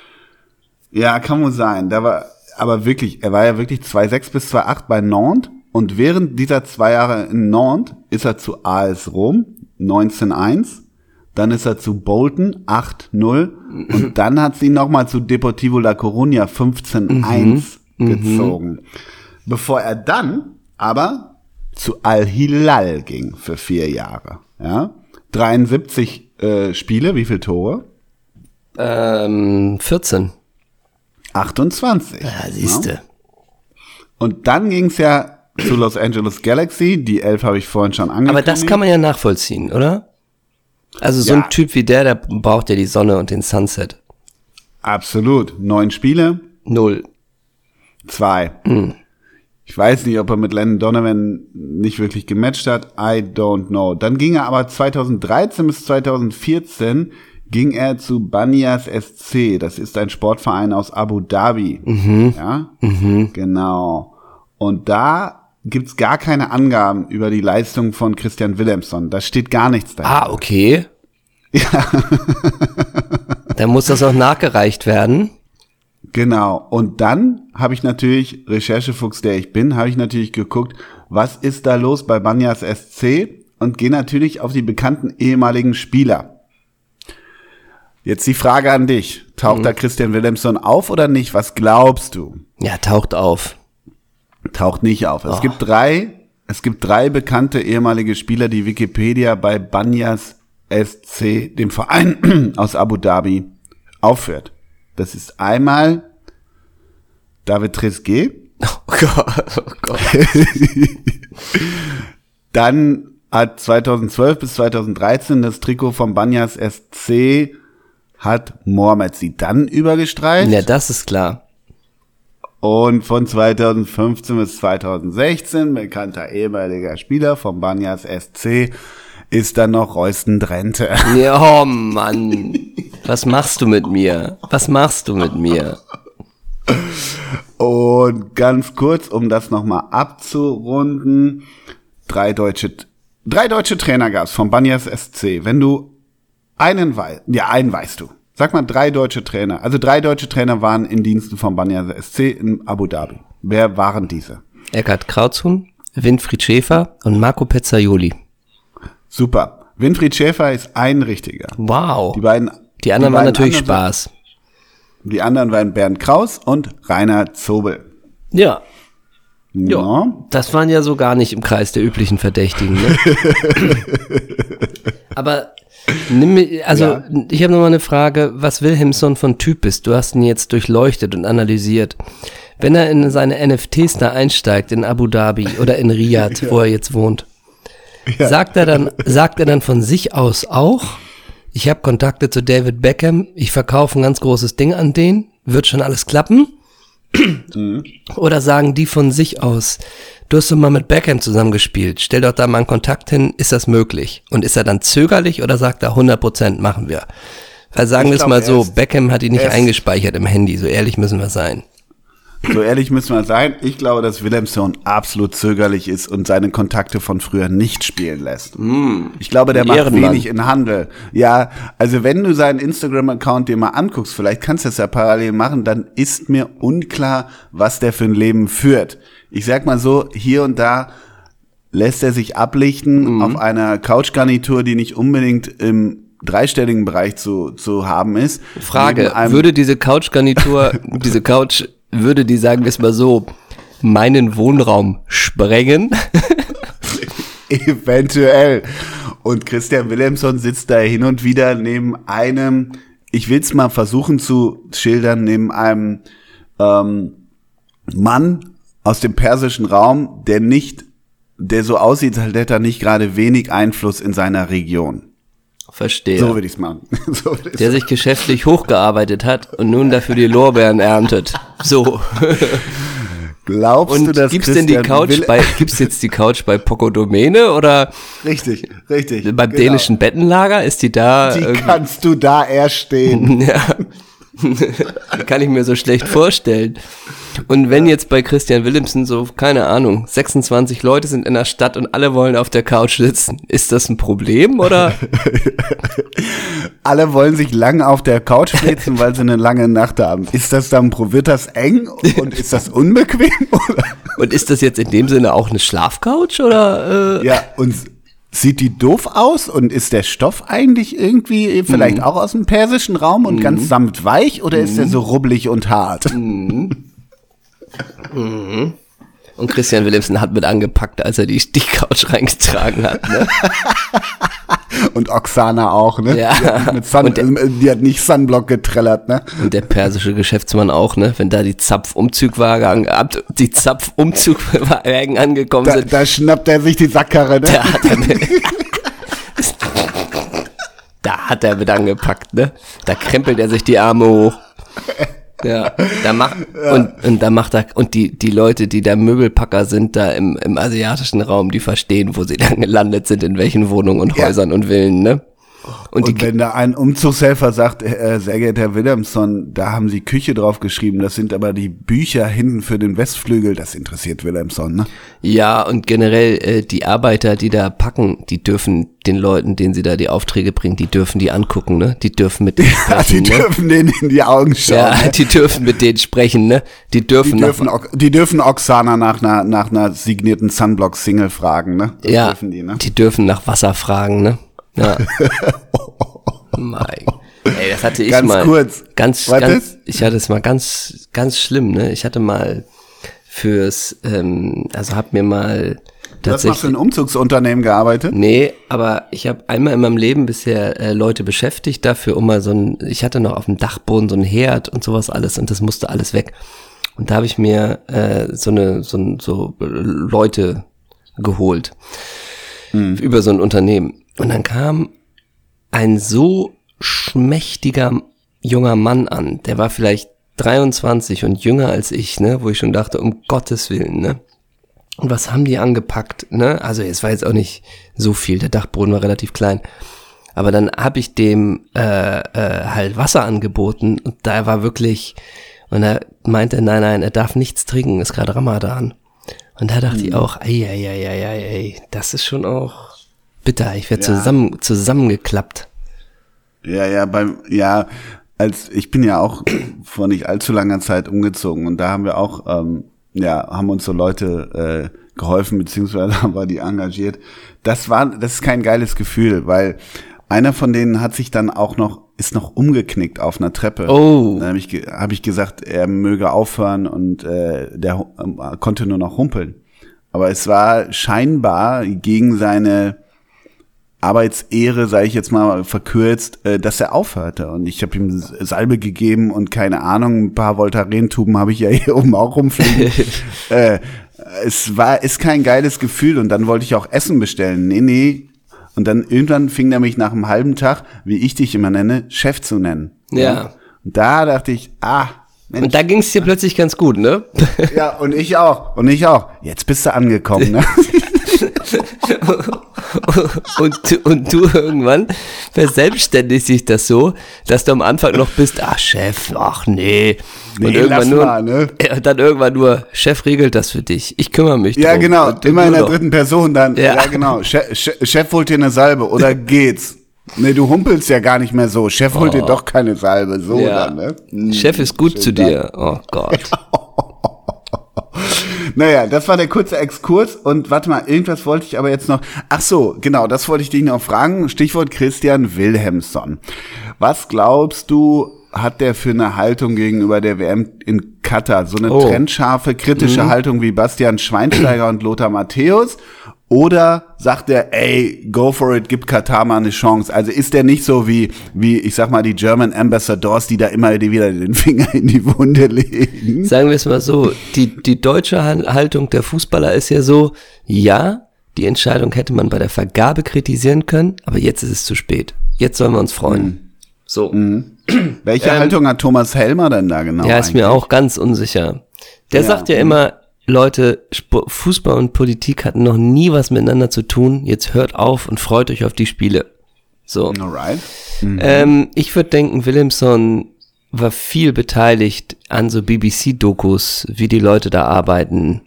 [SPEAKER 1] Ja, kann wohl sein. Da war, aber wirklich, er war ja wirklich 2,6 bis 2,8 bei Nantes und während dieser zwei Jahre in Nantes ist er zu AS Rom 19,1, dann ist er zu Bolton 8,0 und dann hat sie nochmal zu Deportivo La Coruña 15,1 gezogen. Bevor er dann aber zu Al-Hilal ging für vier Jahre. Ja? 73 äh, Spiele, wie viele Tore?
[SPEAKER 2] Ähm, 14.
[SPEAKER 1] 28.
[SPEAKER 2] Ja,
[SPEAKER 1] Ja?
[SPEAKER 2] siehste.
[SPEAKER 1] Und dann ging's ja zu Los Angeles Galaxy. Die elf habe ich vorhin schon angekündigt.
[SPEAKER 2] Aber das kann man ja nachvollziehen, oder? Also so
[SPEAKER 1] Ja.
[SPEAKER 2] ein Typ wie der, der braucht ja die Sonne und den Sunset.
[SPEAKER 1] Absolut. Neun Spiele,
[SPEAKER 2] Null.
[SPEAKER 1] Zwei. Ich weiß nicht, ob er mit Landon Donovan nicht wirklich gematcht hat. I don't know. Dann ging er aber 2013 bis 2014 ging er zu Banyas SC. Das ist ein Sportverein aus Abu Dhabi. Ja, genau. Und da gibt's gar keine Angaben über die Leistung von Christian Willemsson. Da steht gar nichts da.
[SPEAKER 2] Ah, okay. Ja. Dann muss das auch nachgereicht werden.
[SPEAKER 1] Genau. Und dann habe ich natürlich, Recherchefuchs, der ich bin, habe ich natürlich geguckt, was ist da los bei Banyas SC und gehe natürlich auf die bekannten ehemaligen Spieler. Jetzt die Frage an dich. Taucht da Christian Willemsson auf oder nicht? Was glaubst du?
[SPEAKER 2] Ja, taucht auf.
[SPEAKER 1] Taucht nicht auf. Es gibt drei, es gibt drei bekannte ehemalige Spieler, die Wikipedia bei Banyas SC, dem Verein aus Abu Dhabi, aufführt. Das ist einmal David Trezeguet,
[SPEAKER 2] Oh Gott, oh Gott.
[SPEAKER 1] dann hat 2012 bis 2013 das Trikot von Banyas SC hat Mohamed Zidane übergestreicht.
[SPEAKER 2] Ja, das ist klar.
[SPEAKER 1] Und von 2015 bis 2016, bekannter ehemaliger Spieler von Banyas SC, ist dann noch Royston Drenthe.
[SPEAKER 2] Ja, oh Mann. Was machst du mit mir? Was machst du mit mir?
[SPEAKER 1] Und ganz kurz, um das nochmal abzurunden, drei deutsche, drei deutsche Trainer gab's von Banyas SC. Wenn du einen weißt, ja, einen weißt du. Sag mal drei deutsche Trainer. Also drei deutsche Trainer waren in Diensten von Banyas SC in Abu Dhabi. Wer waren diese?
[SPEAKER 2] Eckhard Krauthuhn, Winfried Schäfer und Marco Pezzaioli.
[SPEAKER 1] Super. Winfried Schäfer ist ein richtiger.
[SPEAKER 2] Wow.
[SPEAKER 1] Die beiden,
[SPEAKER 2] Die anderen waren
[SPEAKER 1] beiden
[SPEAKER 2] natürlich
[SPEAKER 1] anderen-
[SPEAKER 2] Spaß.
[SPEAKER 1] Die anderen waren Bernd Kraus und Rainer Zobel.
[SPEAKER 2] Ja.
[SPEAKER 1] Ja.
[SPEAKER 2] Das waren ja so gar nicht im Kreis der üblichen Verdächtigen. Ne? Aber nimm mir, also
[SPEAKER 1] Ja.
[SPEAKER 2] ich habe noch mal eine Frage, was Wilhelmsson von Typ ist. Du hast ihn jetzt durchleuchtet und analysiert. Wenn er in seine NFTs da einsteigt in Abu Dhabi oder in Riyadh, wo er jetzt wohnt, sagt er dann, sagt er dann von sich aus auch, ich habe Kontakte zu David Beckham, ich verkaufe ein ganz großes Ding an den, wird schon alles klappen? Oder sagen die von sich aus, du hast doch mal mit Beckham zusammengespielt, stell doch da mal einen Kontakt hin, ist das möglich? Und ist er dann zögerlich oder sagt er 100% machen wir? Weil sagen wir es mal so, Beckham hat ihn nicht
[SPEAKER 1] er
[SPEAKER 2] eingespeichert im Handy, so ehrlich müssen wir sein.
[SPEAKER 1] So ehrlich müssen wir sein. Ich glaube, dass Willemsson absolut zögerlich ist und seine Kontakte von früher nicht spielen lässt. Ich glaube, der macht
[SPEAKER 2] Ehrenmann.
[SPEAKER 1] wenig in Handel. Ja, also wenn du seinen Instagram-Account dir mal anguckst, vielleicht kannst du das ja parallel machen, dann ist mir unklar, was der für ein Leben führt. Ich sag mal so, hier und da lässt er sich ablichten auf einer Couchgarnitur, die nicht unbedingt im dreistelligen Bereich zu, zu haben ist.
[SPEAKER 2] Frage, würde diese Couch-Garnitur, diese Couch, würde die, sagen wir es mal so, meinen Wohnraum sprengen?
[SPEAKER 1] Eventuell. Und Christian Wilhelmsson sitzt da hin und wieder neben einem, ich will es mal versuchen zu schildern, neben einem ähm, Mann aus dem persischen Raum, der nicht, der so aussieht, als hätte er nicht gerade wenig Einfluss in seiner Region.
[SPEAKER 2] Verstehe.
[SPEAKER 1] So würde ich es machen. So
[SPEAKER 2] der sich geschäftlich hochgearbeitet hat und nun dafür die Lorbeeren erntet. So.
[SPEAKER 1] Glaubst
[SPEAKER 2] Und
[SPEAKER 1] du, dass
[SPEAKER 2] gibt's denn die Couch
[SPEAKER 1] Will-
[SPEAKER 2] bei, gibt's jetzt die Couch bei Pocodomene oder
[SPEAKER 1] Richtig, richtig.
[SPEAKER 2] beim
[SPEAKER 1] genau.
[SPEAKER 2] dänischen Bettenlager? Ist die da?
[SPEAKER 1] Die kannst du da erstehen.
[SPEAKER 2] Ja. Kann ich mir so schlecht vorstellen. Und wenn jetzt bei Christian Willemsen so, keine Ahnung, 26 Leute sind in der Stadt und alle wollen auf der Couch sitzen, ist das ein Problem oder?
[SPEAKER 1] Alle wollen sich lang auf der Couch flitzen, weil sie eine lange Nacht haben. Ist das dann, wird das eng und ist das unbequem? Oder?
[SPEAKER 2] Und ist das jetzt in dem Sinne auch eine Schlafcouch oder? Äh?
[SPEAKER 1] Ja, und sieht die doof aus und ist der Stoff eigentlich irgendwie vielleicht auch aus dem persischen Raum und ganz samt weich oder ist der so rubbelig und hart?
[SPEAKER 2] Und Christian Willemsen hat mit angepackt, als er die, die Couch reingetragen hat. Ne?
[SPEAKER 1] Und Oksana auch, ne?
[SPEAKER 2] Ja.
[SPEAKER 1] Die hat, mit Sun,
[SPEAKER 2] Und der-
[SPEAKER 1] äh, die hat nicht Sunblock getrellert, ne?
[SPEAKER 2] Und der persische Geschäftsmann auch, ne? Wenn da die Zapfumzugwagen, die Zapfumzugwagen angekommen
[SPEAKER 1] Da,
[SPEAKER 2] sind,
[SPEAKER 1] da schnappt er sich die Sackkarre, ne?
[SPEAKER 2] da hat er mit, da hat er mit angepackt, ne? Da krempelt er sich die Arme hoch. Ja, da macht und und da macht er und die die Leute, die da Möbelpacker sind da im im asiatischen Raum, die verstehen, wo sie dann gelandet sind, in welchen Wohnungen und
[SPEAKER 1] Ja.
[SPEAKER 2] Häusern und Villen, ne? Und,
[SPEAKER 1] Und wenn da ein Umzugshelfer sagt, äh, sehr geehrter Herr Williamson, da haben Sie Küche drauf geschrieben, das sind aber die Bücher hinten für den Westflügel, das interessiert Williamson, ne?
[SPEAKER 2] Ja, und generell äh, die Arbeiter, die da packen, die dürfen den Leuten, denen sie da die Aufträge bringen, die dürfen die angucken, ne? Die dürfen mit denen
[SPEAKER 1] Ja, die
[SPEAKER 2] sprechen, ne?
[SPEAKER 1] dürfen denen in die Augen schauen.
[SPEAKER 2] Ja,
[SPEAKER 1] ne?
[SPEAKER 2] die dürfen mit denen sprechen, ne? Die dürfen,
[SPEAKER 1] Die
[SPEAKER 2] nach-
[SPEAKER 1] dürfen, Ok- die dürfen Oksana nach einer, nach einer signierten Sunblock-Single fragen, ne? Das
[SPEAKER 2] ja,
[SPEAKER 1] dürfen die, ne?
[SPEAKER 2] die dürfen nach Wasser fragen, ne? Ja. mein. Ey, das hatte ich
[SPEAKER 1] Ganz
[SPEAKER 2] mal.
[SPEAKER 1] kurz.
[SPEAKER 2] Ganz,
[SPEAKER 1] Was
[SPEAKER 2] ganz, ich hatte es mal ganz, ganz schlimm, ne? Ich hatte mal fürs, ähm, also hab mir mal
[SPEAKER 1] Du hast mal für ein Umzugsunternehmen gearbeitet?
[SPEAKER 2] Nee, aber ich habe einmal in meinem Leben bisher äh, Leute beschäftigt dafür, um mal so ein, ich hatte noch auf dem Dachboden so ein Herd und sowas alles und das musste alles weg. Und da habe ich mir äh, so eine, so, ein- so Leute geholt über so ein Unternehmen. Und dann kam ein so schmächtiger junger Mann an, der war vielleicht 23 und jünger als ich, ne, wo ich schon dachte, um Gottes Willen, ne. Und was haben die angepackt, ne? Also es war jetzt auch nicht so viel, der Dachboden war relativ klein. Aber dann habe ich dem äh, äh, halt Wasser angeboten und da war wirklich, und er meinte, nein, nein, er darf nichts trinken, ist gerade Ramadan. Und da dachte ich auch, ey, ey, ey, ey, ey, ey, das ist schon auch bitter, ich werde
[SPEAKER 1] Ja.
[SPEAKER 2] zusammen, zusammengeklappt.
[SPEAKER 1] Ja, ja, beim, ja, als, ich bin ja auch vor nicht allzu langer Zeit umgezogen und da haben wir auch, ähm, ja, haben uns so Leute äh, geholfen, beziehungsweise haben wir die engagiert. Das war, das ist kein geiles Gefühl, weil einer von denen hat sich dann auch noch, ist noch umgeknickt auf einer Treppe.
[SPEAKER 2] Oh.
[SPEAKER 1] Dann habe ich, hab ich gesagt, er möge aufhören und äh, der ähm, konnte nur noch humpeln. Aber es war scheinbar gegen seine Arbeitsehre, sage ich jetzt mal verkürzt, äh, dass er aufhörte. Und ich habe ihm Salbe gegeben und keine Ahnung, ein paar Voltarentuben habe ich ja hier oben auch rumfliegen. äh, es war, ist kein geiles Gefühl. Und dann wollte ich auch Essen bestellen. Nee, nee. Und dann irgendwann fing er mich nach einem halben Tag, wie ich dich immer nenne, Chef zu nennen.
[SPEAKER 2] Ja.
[SPEAKER 1] Und da dachte ich, ah, Mensch.
[SPEAKER 2] Und da ging es dir plötzlich ganz gut, ne?
[SPEAKER 1] ja, und ich auch. Und ich auch. Jetzt bist du angekommen, ne?
[SPEAKER 2] und, du- und du irgendwann verselbstständigt sich das so, dass du am Anfang noch bist, ach Chef, ach nee.
[SPEAKER 1] Nee,
[SPEAKER 2] und irgendwann nur,
[SPEAKER 1] mal, ne?
[SPEAKER 2] Ja, und dann irgendwann nur, Chef regelt das für dich. Ich kümmere mich
[SPEAKER 1] Ja,
[SPEAKER 2] drum.
[SPEAKER 1] genau.
[SPEAKER 2] Und
[SPEAKER 1] Immer in der
[SPEAKER 2] noch.
[SPEAKER 1] dritten Person dann.
[SPEAKER 2] Ja.
[SPEAKER 1] Ja, genau. Chef, Chef, holt dir eine Salbe oder geht's? Nee, du humpelst ja gar nicht mehr so. Chef holt dir doch keine Salbe. So
[SPEAKER 2] Oh. Ja.
[SPEAKER 1] dann, ne? Hm,
[SPEAKER 2] Chef ist gut
[SPEAKER 1] schön
[SPEAKER 2] zu
[SPEAKER 1] Dank.
[SPEAKER 2] dir. Oh Gott.
[SPEAKER 1] Naja, das war der kurze Exkurs. Und warte mal, irgendwas wollte ich aber jetzt noch. Ach so, genau, das wollte ich dich noch fragen. Stichwort Christian Wilhelmsson. Was glaubst du, hat der für eine Haltung gegenüber der WM in Katar? So eine
[SPEAKER 2] Oh.
[SPEAKER 1] trennscharfe, kritische Haltung wie Bastian Schweinsteiger und Lothar Matthäus? Oder sagt er, ey, go for it, gib Katar mal eine Chance? Also ist der nicht so wie, wie, ich sag mal, die German Ambassadors, die da immer wieder den Finger in die Wunde legen?
[SPEAKER 2] Sagen wir es mal so, die, die deutsche Hal- Haltung der Fußballer ist ja so, ja, Die Entscheidung hätte man bei der Vergabe kritisieren können, aber jetzt ist es zu spät. Jetzt sollen wir uns freuen. So.
[SPEAKER 1] Welche Haltung hat Thomas Helmer denn da genau?
[SPEAKER 2] Ja, ist mir
[SPEAKER 1] eigentlich?
[SPEAKER 2] auch ganz unsicher. Der
[SPEAKER 1] Ja.
[SPEAKER 2] sagt ja immer, Leute, Sp- Fußball und Politik hatten noch nie was miteinander zu tun. Jetzt hört auf und freut euch auf die Spiele. So.
[SPEAKER 1] Alright.
[SPEAKER 2] Ähm, ich würde denken, Williamson war viel beteiligt an so BBC-Dokus, wie die Leute da arbeiten.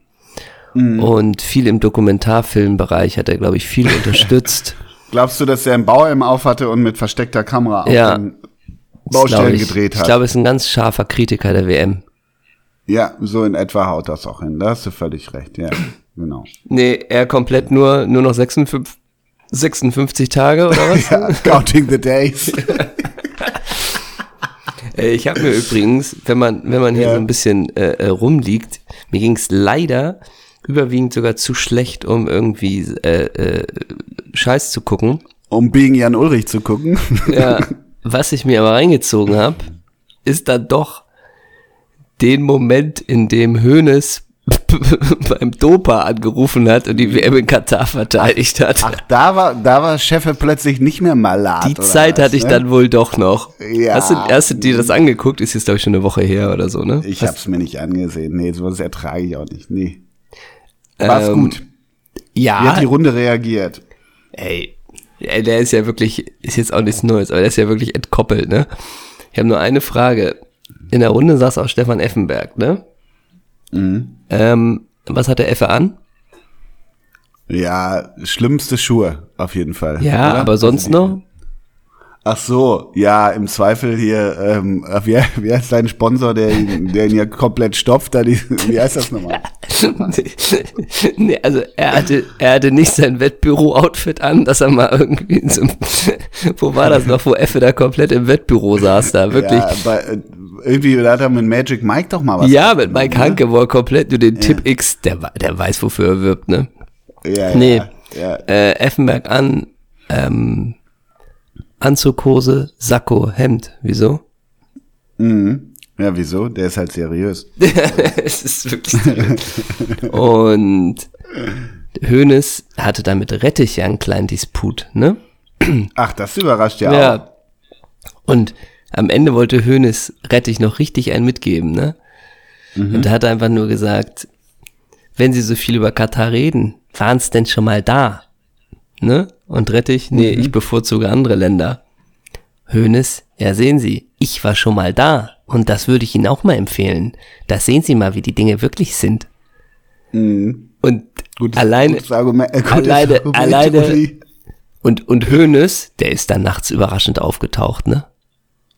[SPEAKER 2] Und viel im Dokumentarfilmbereich hat er, glaube ich, viel unterstützt.
[SPEAKER 1] Glaubst du, dass er einen Bauhelm auf hatte und mit versteckter Kamera auf
[SPEAKER 2] Ja.
[SPEAKER 1] den Baustellen gedreht hat?
[SPEAKER 2] Ich glaube, er ist ein ganz scharfer Kritiker der WM.
[SPEAKER 1] Ja, so in etwa haut das auch hin. Da hast du völlig recht. Ja, genau.
[SPEAKER 2] Nee, er komplett nur, nur noch 56, 56 Tage oder was?
[SPEAKER 1] Ja, counting the days.
[SPEAKER 2] Äh, Ich habe mir übrigens, wenn man, wenn man hier
[SPEAKER 1] Ja.
[SPEAKER 2] so ein bisschen äh, äh, rumliegt, mir ging es leider überwiegend sogar zu schlecht, um irgendwie äh, äh, Scheiß zu gucken.
[SPEAKER 1] um Being Jan Ulrich zu gucken.
[SPEAKER 2] Ja, was ich mir aber reingezogen habe, ist dann doch den Moment, in dem Hoeneß beim Dopa angerufen hat und die WM in Katar verteidigt hat.
[SPEAKER 1] Ach, da war, da war Cheffe plötzlich nicht mehr malat.
[SPEAKER 2] die Zeit
[SPEAKER 1] was,
[SPEAKER 2] hatte ich
[SPEAKER 1] ne?
[SPEAKER 2] dann wohl doch noch.
[SPEAKER 1] Ja.
[SPEAKER 2] Hast, du, hast du dir das angeguckt? Ist jetzt, glaube ich, schon eine Woche her oder so, ne?
[SPEAKER 1] Ich hab's mir nicht angesehen. Nee, sowas ertrage ich auch nicht. Nee. War's
[SPEAKER 2] Ähm,
[SPEAKER 1] gut. Wie hat
[SPEAKER 2] Ja,
[SPEAKER 1] die Runde reagiert?
[SPEAKER 2] ey, ey, der ist ja wirklich, ist jetzt auch nichts Neues, aber der ist ja wirklich entkoppelt, ne? Ich habe nur eine Frage. In der Runde saß auch Stefan Effenberg, ne?
[SPEAKER 1] Mhm.
[SPEAKER 2] Ähm, was hat der Effe an?
[SPEAKER 1] Ja, schlimmste Schuhe, auf jeden Fall.
[SPEAKER 2] Ja,
[SPEAKER 1] oder?
[SPEAKER 2] aber sonst noch?
[SPEAKER 1] Ach so, ja, im Zweifel hier, ähm, wie, wie heißt dein Sponsor, der ihn, der ihn ja komplett stopft? Da die, wie heißt das nochmal?
[SPEAKER 2] nee, also er hatte, er hatte nicht sein Wettbüro-Outfit an, dass er mal irgendwie in so, einem- wo war das noch, wo Effe da komplett im Wettbüro saß da, wirklich.
[SPEAKER 1] Ja, bei, äh, irgendwie, da hat er mit Magic Mike doch mal was.
[SPEAKER 2] Ja, mit
[SPEAKER 1] gemacht,
[SPEAKER 2] Mike
[SPEAKER 1] ne?
[SPEAKER 2] Hanke, wo er komplett nur den Tipp X, der, der weiß, wofür er wirbt, ne?
[SPEAKER 1] Ja,
[SPEAKER 2] Nee.
[SPEAKER 1] ja, ja.
[SPEAKER 2] Äh, Effenberg an, ähm, Anzughose, Sakko, Hemd. Wieso?
[SPEAKER 1] Mhm. Ja, wieso? Der ist halt seriös.
[SPEAKER 2] es ist wirklich seriös. Und Hoeneß hatte da mit Rettich ja einen kleinen Disput, ne?
[SPEAKER 1] Ach, das überrascht ja, auch.
[SPEAKER 2] Ja. Und am Ende wollte Hoeneß Rettich noch richtig einen mitgeben, ne? Und da hat er einfach nur gesagt, wenn Sie so viel über Katar reden, waren es denn schon mal da? Ne? Und Rettich, nee, ich bevorzuge andere Länder. Hoeneß, ja sehen Sie, ich war schon mal da und das würde ich Ihnen auch mal empfehlen. Da sehen Sie mal, wie die Dinge wirklich sind. Und
[SPEAKER 1] Gutes,
[SPEAKER 2] alleine,
[SPEAKER 1] gutes Argument, äh,
[SPEAKER 2] alleine,
[SPEAKER 1] Argument,
[SPEAKER 2] alleine,
[SPEAKER 1] Uli.
[SPEAKER 2] und, und Hoeneß, der ist dann nachts überraschend aufgetaucht, ne?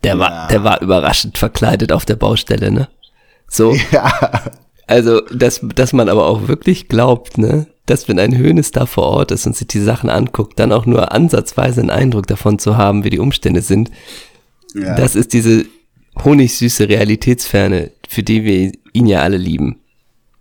[SPEAKER 2] Der war,
[SPEAKER 1] Ja.
[SPEAKER 2] der war überraschend verkleidet auf der Baustelle, ne? So.
[SPEAKER 1] Ja,
[SPEAKER 2] Also, dass, dass man aber auch wirklich glaubt, ne, dass wenn ein Hönes da vor Ort ist und sich die Sachen anguckt, dann auch nur ansatzweise einen Eindruck davon zu haben, wie die Umstände sind,
[SPEAKER 1] ja.
[SPEAKER 2] das ist diese honigsüße Realitätsferne, für die wir ihn ja alle lieben.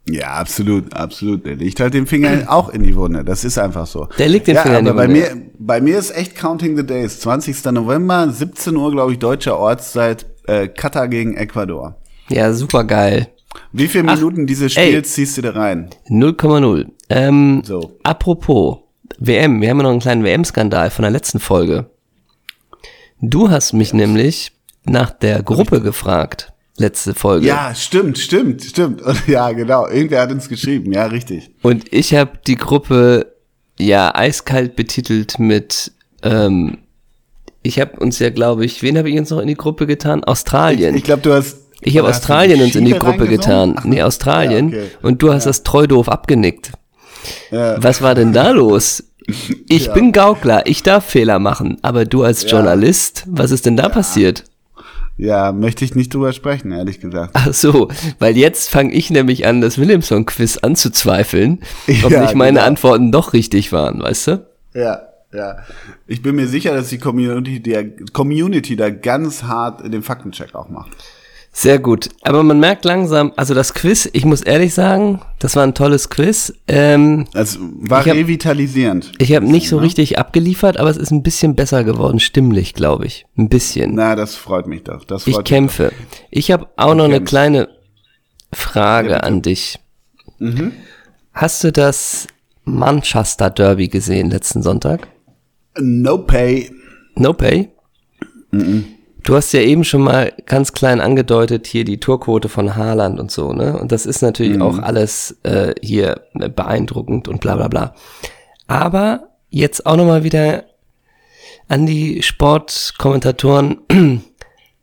[SPEAKER 1] Ja, absolut, absolut. Der legt halt den Finger auch in die Wunde. Das ist einfach so.
[SPEAKER 2] Der legt den
[SPEAKER 1] ja,
[SPEAKER 2] Finger in die
[SPEAKER 1] aber bei
[SPEAKER 2] Wunde.
[SPEAKER 1] mir, bei mir ist echt Counting the Days. 20. November, 17 Uhr, glaube ich, deutscher Ortszeit, äh, Katar gegen Ecuador.
[SPEAKER 2] Ja, super geil.
[SPEAKER 1] Wie viele Minuten dieses. Spiels ziehst du da rein?
[SPEAKER 2] 0,0. Ähm,
[SPEAKER 1] So.
[SPEAKER 2] Apropos WM, wir haben ja noch einen kleinen WM-Skandal von der letzten Folge. Du hast mich nämlich nach der Gruppe gefragt, letzte Folge.
[SPEAKER 1] Ja, stimmt, stimmt, stimmt. Ja, genau. Irgendwer hat uns geschrieben. Ja, richtig.
[SPEAKER 2] Und ich habe die Gruppe ja eiskalt betitelt mit, ähm, ich habe uns ja, glaube ich, wen habe ich jetzt noch in die Gruppe getan? Australien.
[SPEAKER 1] Ich glaube, du hast.
[SPEAKER 2] Ich habe Australien uns in die Gruppe getan.
[SPEAKER 1] Ach,
[SPEAKER 2] nee, Australien.
[SPEAKER 1] ja, okay.
[SPEAKER 2] Und du hast das treu doof abgenickt.
[SPEAKER 1] Ja.
[SPEAKER 2] Was war denn da los? Ich bin Gaukler, ich darf Fehler machen, aber du als Journalist, was ist denn da passiert?
[SPEAKER 1] Ja, möchte ich nicht drüber sprechen, ehrlich gesagt.
[SPEAKER 2] Ach so, weil jetzt fange ich nämlich an, das Williamson-Quiz anzuzweifeln, ob
[SPEAKER 1] Ja,
[SPEAKER 2] nicht meine
[SPEAKER 1] genau.
[SPEAKER 2] Antworten doch richtig waren, weißt du?
[SPEAKER 1] Ja, ja. Ich bin mir sicher, dass die Community, der Community da ganz hart den Faktencheck auch macht.
[SPEAKER 2] Sehr gut. Aber man merkt langsam, also das Quiz, ich muss ehrlich sagen, das war ein tolles Quiz. Ähm,
[SPEAKER 1] Also war
[SPEAKER 2] Ich hab-
[SPEAKER 1] revitalisierend.
[SPEAKER 2] ich habe nicht so richtig abgeliefert, aber es ist ein bisschen besser geworden, stimmlich, glaube ich. Ein bisschen.
[SPEAKER 1] Na, das freut mich doch. Das freut
[SPEAKER 2] ich kämpfe. Ich habe auch noch eine
[SPEAKER 1] kämpfst.
[SPEAKER 2] kleine Frage an dich.
[SPEAKER 1] Mhm.
[SPEAKER 2] Hast du das Manchester Derby gesehen letzten Sonntag?
[SPEAKER 1] No pay.
[SPEAKER 2] No pay? Du hast ja eben schon mal ganz klein angedeutet, hier die Torquote von Haaland und so, ne? Und das ist natürlich auch alles äh, hier beeindruckend und bla bla bla. Aber jetzt auch nochmal wieder an die Sportkommentatoren.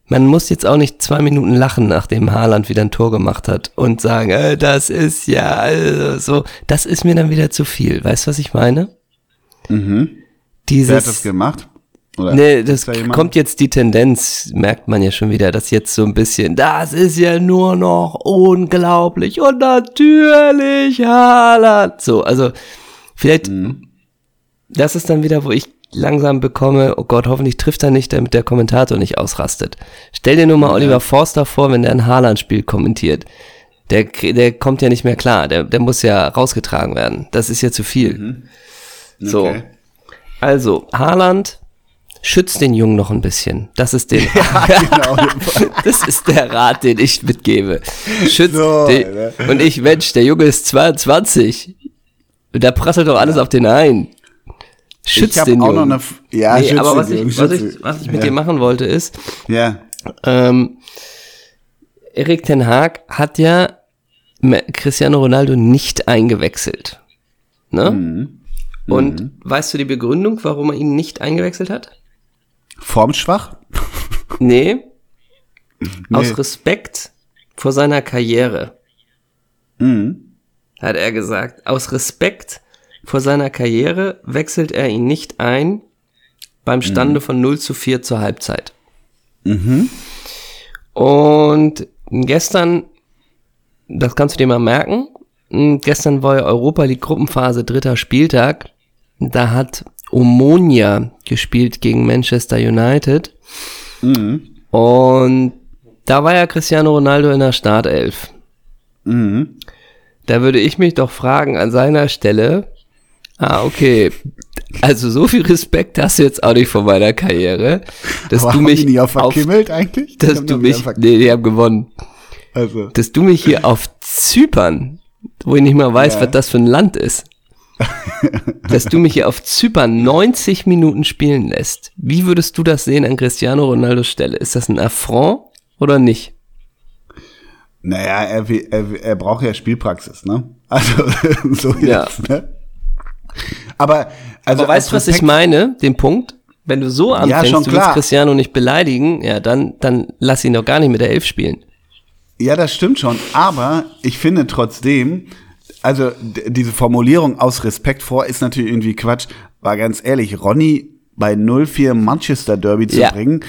[SPEAKER 2] Man muss jetzt auch nicht zwei Minuten lachen, nachdem Haaland wieder ein Tor gemacht hat und sagen, äh, das ist ja also so. Das ist mir dann wieder zu viel. Weißt du, was ich meine?
[SPEAKER 1] Mhm.
[SPEAKER 2] Dieses,
[SPEAKER 1] Wer hat das gemacht? Oder
[SPEAKER 2] Nee, das
[SPEAKER 1] da
[SPEAKER 2] kommt jetzt die Tendenz, merkt man ja schon wieder, dass jetzt so ein bisschen, das ist ja nur noch unglaublich und natürlich Haaland. So, also vielleicht,
[SPEAKER 1] Mhm.
[SPEAKER 2] das ist dann wieder, wo ich langsam bekomme, oh Gott, hoffentlich trifft er nicht, damit der Kommentator nicht ausrastet. Stell dir nur mal Oliver Forster vor, wenn der ein Haaland-Spiel kommentiert. Der, der kommt ja nicht mehr klar, der, der muss ja rausgetragen werden. Das ist ja zu viel. So.
[SPEAKER 1] Okay.
[SPEAKER 2] Also, Haaland schützt den Jungen noch ein bisschen. Das ist den,
[SPEAKER 1] genau.
[SPEAKER 2] das ist der Rat, den ich mitgebe. Schützt
[SPEAKER 1] So,
[SPEAKER 2] den,
[SPEAKER 1] Alter.
[SPEAKER 2] und ich, Mensch, der Junge ist 22. Da prasselt doch alles auf den ein. Schützt
[SPEAKER 1] ich
[SPEAKER 2] den
[SPEAKER 1] auch
[SPEAKER 2] Jungen.
[SPEAKER 1] noch eine. Ja,
[SPEAKER 2] nee, aber was
[SPEAKER 1] Jungen,
[SPEAKER 2] ich, was,
[SPEAKER 1] schütz
[SPEAKER 2] ich, was ich mit
[SPEAKER 1] ja.
[SPEAKER 2] dir machen wollte ist,
[SPEAKER 1] Ja.
[SPEAKER 2] ähm, Erik Ten Haag hat ja Cristiano Ronaldo nicht eingewechselt. Ne?
[SPEAKER 1] Mhm.
[SPEAKER 2] Und weißt du die Begründung, warum er ihn nicht eingewechselt hat?
[SPEAKER 1] Formschwach?
[SPEAKER 2] Nee.
[SPEAKER 1] Nee.
[SPEAKER 2] Aus Respekt vor seiner Karriere,
[SPEAKER 1] Mhm.
[SPEAKER 2] hat er gesagt. Aus Respekt vor seiner Karriere wechselt er ihn nicht ein beim Stande von 0 zu 4 zur Halbzeit. Und gestern, das kannst du dir mal merken, gestern war ja Europa League Gruppenphase, dritter Spieltag. Da hat Omonia gespielt gegen Manchester United. Und da war ja Cristiano Ronaldo in der Startelf.
[SPEAKER 1] Mhm.
[SPEAKER 2] Da würde ich mich doch fragen an seiner Stelle, ah, okay, also so viel Respekt hast du jetzt auch nicht vor meiner Karriere, dass
[SPEAKER 1] Aber
[SPEAKER 2] du mich
[SPEAKER 1] nicht verkimmelt eigentlich?
[SPEAKER 2] Dass du mich, nee, die haben gewonnen,
[SPEAKER 1] Also.
[SPEAKER 2] dass du mich hier auf Zypern, wo ich nicht mal weiß,
[SPEAKER 1] Ja.
[SPEAKER 2] was das für ein Land ist, dass du mich hier auf Zypern 90 Minuten spielen lässt. Wie würdest du das sehen an Cristiano Ronaldos Stelle? Ist das ein Affront oder nicht?
[SPEAKER 1] Naja, er, er, er braucht ja Spielpraxis, ne? Also, so
[SPEAKER 2] Ja.
[SPEAKER 1] jetzt, ne? Aber, also.
[SPEAKER 2] Aber weißt du, was ich meine? Den Punkt? Wenn du so anfängst,
[SPEAKER 1] schon
[SPEAKER 2] du willst. Cristiano nicht beleidigen, ja, dann, dann lass ihn doch gar nicht mit der Elf spielen.
[SPEAKER 1] Ja, das stimmt schon. Aber ich finde trotzdem, also diese Formulierung aus Respekt vor ist natürlich irgendwie Quatsch. War ganz ehrlich, Ronny bei 0-4 Manchester Derby zu
[SPEAKER 2] Ja.
[SPEAKER 1] bringen,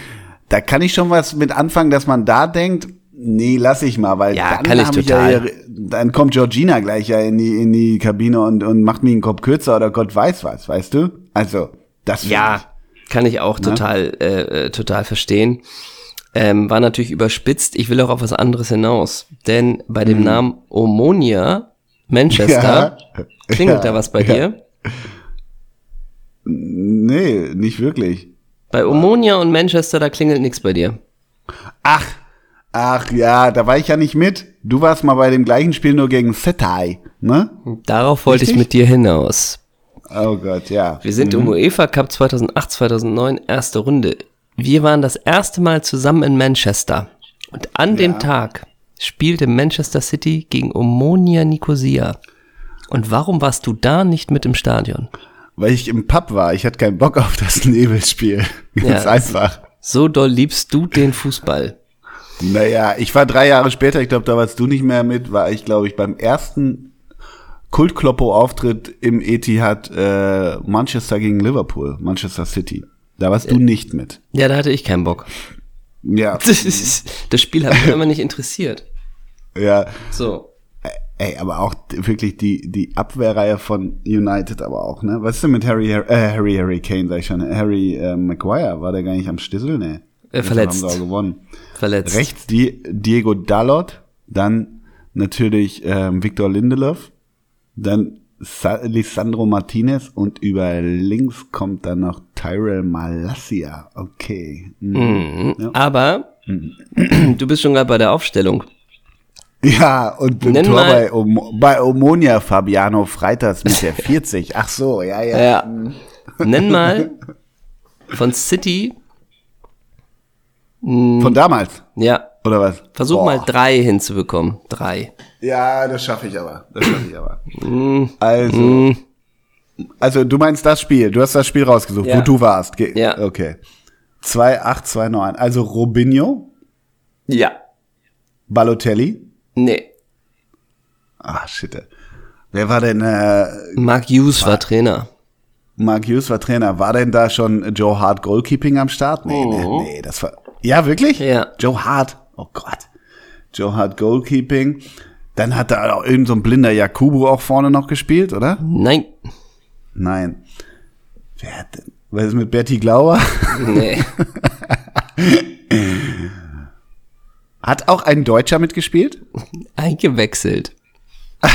[SPEAKER 1] da kann ich schon was mit anfangen, dass man da denkt, nee, lass ich mal, weil
[SPEAKER 2] Ja,
[SPEAKER 1] dann,
[SPEAKER 2] kann ich total.
[SPEAKER 1] ja dann kommt Georgina gleich ja in die, in die Kabine und, und macht mir einen Kopf kürzer oder Gott weiß was, weißt du? Also, das
[SPEAKER 2] Ja, kann ich auch total, äh, äh, total verstehen. Ähm, war natürlich überspitzt. Ich will auch auf was anderes hinaus. Denn bei dem Namen Omonia Manchester,
[SPEAKER 1] Ja.
[SPEAKER 2] klingelt
[SPEAKER 1] Ja.
[SPEAKER 2] da was bei
[SPEAKER 1] Ja.
[SPEAKER 2] dir?
[SPEAKER 1] ich. Nee, nicht wirklich.
[SPEAKER 2] Bei Omonia und Manchester, da klingelt nichts bei dir.
[SPEAKER 1] Ach, ach ja, da war ich ja nicht mit. Du warst mal bei dem gleichen Spiel nur gegen Setai, ne?
[SPEAKER 2] Darauf wollte ich
[SPEAKER 1] Richtig?
[SPEAKER 2] mit dir hinaus.
[SPEAKER 1] Oh Gott, ja.
[SPEAKER 2] Wir sind im UEFA Cup 2008, 2009, erste Runde. Wir waren das erste Mal zusammen in Manchester. Und an dem Tag spielte Manchester City gegen Omonia Nicosia. Und warum warst du da nicht mit im Stadion?
[SPEAKER 1] Weil ich im Pub war. Ich hatte keinen Bock auf das Nebelspiel. Ganz
[SPEAKER 2] Ja.
[SPEAKER 1] einfach.
[SPEAKER 2] So doll liebst du den Fußball.
[SPEAKER 1] Naja, ich war drei Jahre später, ich glaube, da warst du nicht mehr mit, war ich, glaube ich, beim ersten Kultkloppo-Auftritt im Etihad äh, Manchester gegen Liverpool, Manchester City. Da warst du nicht mit.
[SPEAKER 2] Ja, da hatte ich keinen Bock.
[SPEAKER 1] Ja,
[SPEAKER 2] Das, das Spiel hat mich immer nicht interessiert.
[SPEAKER 1] ja.
[SPEAKER 2] So.
[SPEAKER 1] Ey, aber auch wirklich die, die Abwehrreihe von United aber auch, ne? Was ist denn mit Harry, Har- äh, Harry, Harry Kane, sag ich schon, Harry äh, Maguire, war der gar nicht am Stissel? Ne.
[SPEAKER 2] Äh, verletzt.
[SPEAKER 1] Haben sie auch gewonnen.
[SPEAKER 2] Verletzt.
[SPEAKER 1] Rechts die, Diego Dalot, dann natürlich ähm, Victor Lindelof, dann Sa Lisandro Martinez und über links kommt dann noch Tyrell Malasia. Okay. Mhm.
[SPEAKER 2] Mhm. Aber du bist schon gerade bei der Aufstellung.
[SPEAKER 1] Ja, und im
[SPEAKER 2] Nenn
[SPEAKER 1] Tor bei, Om bei Omonia Fabiano Freitags mit der 40. Ach so, ja, ja.
[SPEAKER 2] Ja. Nenn mal von City,
[SPEAKER 1] Von damals,
[SPEAKER 2] ja,
[SPEAKER 1] oder was?
[SPEAKER 2] versuch
[SPEAKER 1] Boah.
[SPEAKER 2] mal drei hinzubekommen. Drei.
[SPEAKER 1] Ja, das schaffe ich aber. Das schaffe ich aber.
[SPEAKER 2] Mm.
[SPEAKER 1] Also, also du meinst das Spiel. Du hast das Spiel rausgesucht,
[SPEAKER 2] Ja.
[SPEAKER 1] wo du warst. Ge
[SPEAKER 2] Ja.
[SPEAKER 1] Okay. 2829. Also Robinho,
[SPEAKER 2] Ja.
[SPEAKER 1] Balotelli.
[SPEAKER 2] Nee.
[SPEAKER 1] Ah, shit. Wer war denn, äh,
[SPEAKER 2] Mark Hughes war Trainer.
[SPEAKER 1] Mark Hughes war Trainer. War denn da schon Joe Hart Goalkeeping am Start? Nee, nee, nee, das war, ja, wirklich?
[SPEAKER 2] Oh. Ja.
[SPEAKER 1] Joe Hart. Oh Gott. Joe Hart Goalkeeping. Dann hat da auch irgend so ein blinder Jakubu auch vorne noch gespielt, oder?
[SPEAKER 2] Nein.
[SPEAKER 1] Nein. Wer hat denn, was ist mit Bertie Glauer?
[SPEAKER 2] Nee.
[SPEAKER 1] Hat auch ein Deutscher mitgespielt?
[SPEAKER 2] Eingewechselt.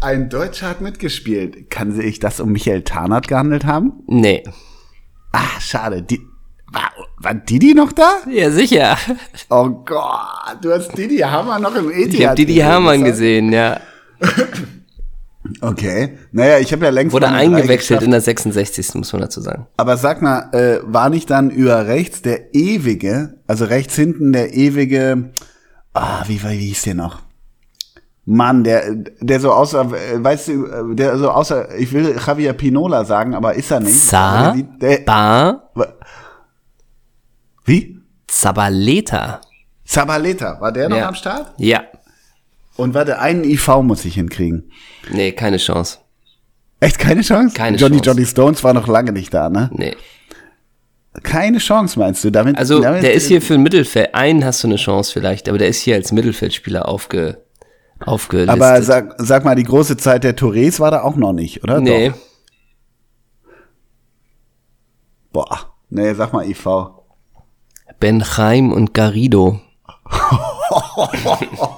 [SPEAKER 1] Ein Deutscher hat mitgespielt. Kann sich das um Michael Tarnath gehandelt haben?
[SPEAKER 2] Nee.
[SPEAKER 1] Ah, schade. Die, war, war Didi noch da?
[SPEAKER 2] Ja, sicher.
[SPEAKER 1] Oh Gott, du hast Didi Hammer noch im Etihad
[SPEAKER 2] Ich habe Didi Hamann
[SPEAKER 1] das-
[SPEAKER 2] gesehen, ja.
[SPEAKER 1] Okay. Naja, ich habe ja längst
[SPEAKER 2] Wurde eingewechselt in der 66. muss man dazu sagen.
[SPEAKER 1] Aber sag mal, äh, war nicht dann über rechts der ewige, also rechts hinten der ewige, ah, wie, wie hieß der noch? Mann, der, der so aussah, äh, weißt du, äh, der so aussah, ich will Javier Pinola sagen, aber ist er nicht. Der, der,
[SPEAKER 2] Ba,
[SPEAKER 1] wie?
[SPEAKER 2] Zabaleta.
[SPEAKER 1] Zabaleta, war der noch
[SPEAKER 2] Ja.
[SPEAKER 1] am Start?
[SPEAKER 2] Ja.
[SPEAKER 1] Und warte, einen IV muss ich hinkriegen.
[SPEAKER 2] Nee, keine Chance.
[SPEAKER 1] Echt keine Chance?
[SPEAKER 2] Keine
[SPEAKER 1] Johnny
[SPEAKER 2] Chance.
[SPEAKER 1] Johnny Stones war noch lange nicht da, ne?
[SPEAKER 2] Nee.
[SPEAKER 1] Keine Chance, meinst du? Damit,
[SPEAKER 2] Also,
[SPEAKER 1] damit,
[SPEAKER 2] der ist hier für ein Mittelfeld. Einen hast du eine Chance vielleicht, aber der ist hier als Mittelfeldspieler aufge, aufgelistet.
[SPEAKER 1] Aber sag, sag mal, die große Zeit der Tourés war da auch noch nicht, oder?
[SPEAKER 2] nee.
[SPEAKER 1] Doch. Boah. Nee, sag mal IV.
[SPEAKER 2] Benheim und Garrido.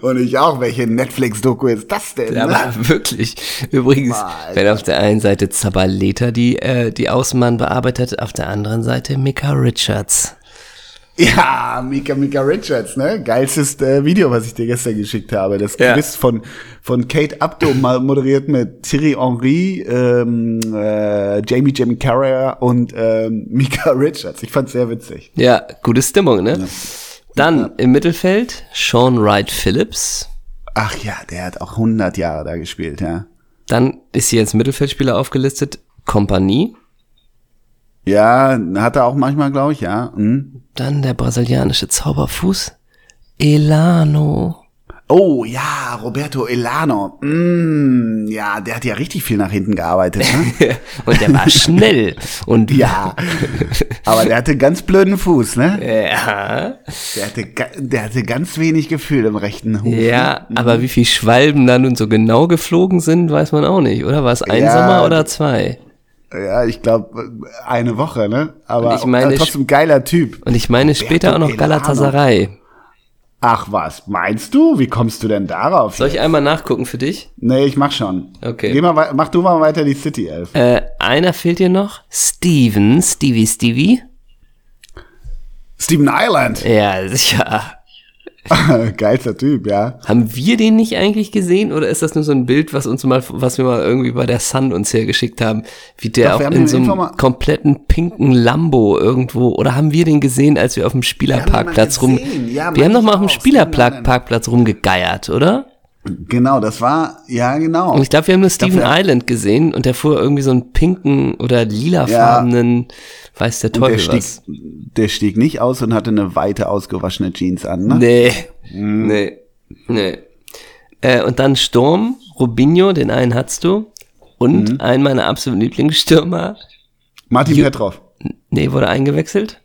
[SPEAKER 1] Und ich auch, welche Netflix-Doku ist das denn?
[SPEAKER 2] Ja,
[SPEAKER 1] ne?
[SPEAKER 2] aber wirklich. Übrigens,
[SPEAKER 1] Alter.
[SPEAKER 2] wenn auf der einen Seite Zabaleta die, äh, die Außenmann bearbeitet, auf der anderen Seite Mika Richards.
[SPEAKER 1] Ja, Mika Mika Richards, ne? Geilstes äh, Video, was ich dir gestern geschickt habe. Das
[SPEAKER 2] Ja.
[SPEAKER 1] Quiz von, von Kate Abdo mal moderiert mit Thierry Henry, ähm, äh, Jamie Jamie Carragher und ähm, Mika Richards. Ich fand's sehr witzig.
[SPEAKER 2] Ja, gute Stimmung, ne? Dann im Mittelfeld Sean Wright Phillips.
[SPEAKER 1] Ach ja, der hat auch 100 Jahre da gespielt, ja.
[SPEAKER 2] Dann ist hier als Mittelfeldspieler aufgelistet Kompanie.
[SPEAKER 1] Ja, hat er auch manchmal, glaube ich, ja. Hm.
[SPEAKER 2] Dann der brasilianische Zauberfuß Elano.
[SPEAKER 1] Oh ja, Roberto Elano. Mm, ja, der hat ja richtig viel nach hinten gearbeitet. Ne?
[SPEAKER 2] und der war schnell. Und
[SPEAKER 1] ja, aber der hatte ganz blöden Fuß, ne?
[SPEAKER 2] ja,
[SPEAKER 1] Der hatte, der hatte ganz wenig Gefühl im rechten Huf.
[SPEAKER 2] ja, aber wie viel Schwalben da nun so genau geflogen sind, weiß man auch nicht, oder? War es ein
[SPEAKER 1] Ja,
[SPEAKER 2] Sommer oder zwei?
[SPEAKER 1] Ja, ich glaube eine Woche, ne? Aber
[SPEAKER 2] Und ich meine,
[SPEAKER 1] trotzdem geiler Typ.
[SPEAKER 2] Und ich meine später auch noch. Galatasaray.
[SPEAKER 1] Ach was, meinst du? Wie kommst du denn darauf?
[SPEAKER 2] Soll ich einmal nachgucken für dich?
[SPEAKER 1] Nee, ich mach schon.
[SPEAKER 2] Okay.
[SPEAKER 1] Geh mal, mach du mal weiter die City Elf.
[SPEAKER 2] Äh, einer fehlt dir noch. Steven, Stevie, Stevie.
[SPEAKER 1] Steven Island.
[SPEAKER 2] Ja, sicher.
[SPEAKER 1] Geilster Typ, ja.
[SPEAKER 2] Haben wir den nicht eigentlich gesehen oder ist das nur so ein Bild, was uns mal, was wir mal irgendwie bei der Sun uns hergeschickt haben, wie der
[SPEAKER 1] Doch,
[SPEAKER 2] auch in so einem kompletten pinken Lambo irgendwo oder haben wir den gesehen, als wir auf dem Spielerparkplatz rum.
[SPEAKER 1] Ja,
[SPEAKER 2] wir haben doch mal auf dem. Spielerparkplatz rumgegeiert, oder?
[SPEAKER 1] Genau, das war, ja, genau.
[SPEAKER 2] Und ich glaube, wir haben nur Steven
[SPEAKER 1] Dafür-
[SPEAKER 2] Island gesehen und der fuhr irgendwie so einen pinken oder lilafarbenen, weiß der
[SPEAKER 1] der
[SPEAKER 2] Teufel
[SPEAKER 1] stieg,
[SPEAKER 2] was.
[SPEAKER 1] der stieg nicht aus und hatte eine weite ausgewaschene Jeans an, ne?
[SPEAKER 2] Nee,
[SPEAKER 1] Mhm.
[SPEAKER 2] nee, nee. Äh, und dann Sturm, Rubinho, den einen hattest du. Und
[SPEAKER 1] Mhm.
[SPEAKER 2] einen meiner absoluten Lieblingsstürmer,
[SPEAKER 1] Martin
[SPEAKER 2] Jo-
[SPEAKER 1] Petrov.
[SPEAKER 2] nee, wurde eingewechselt.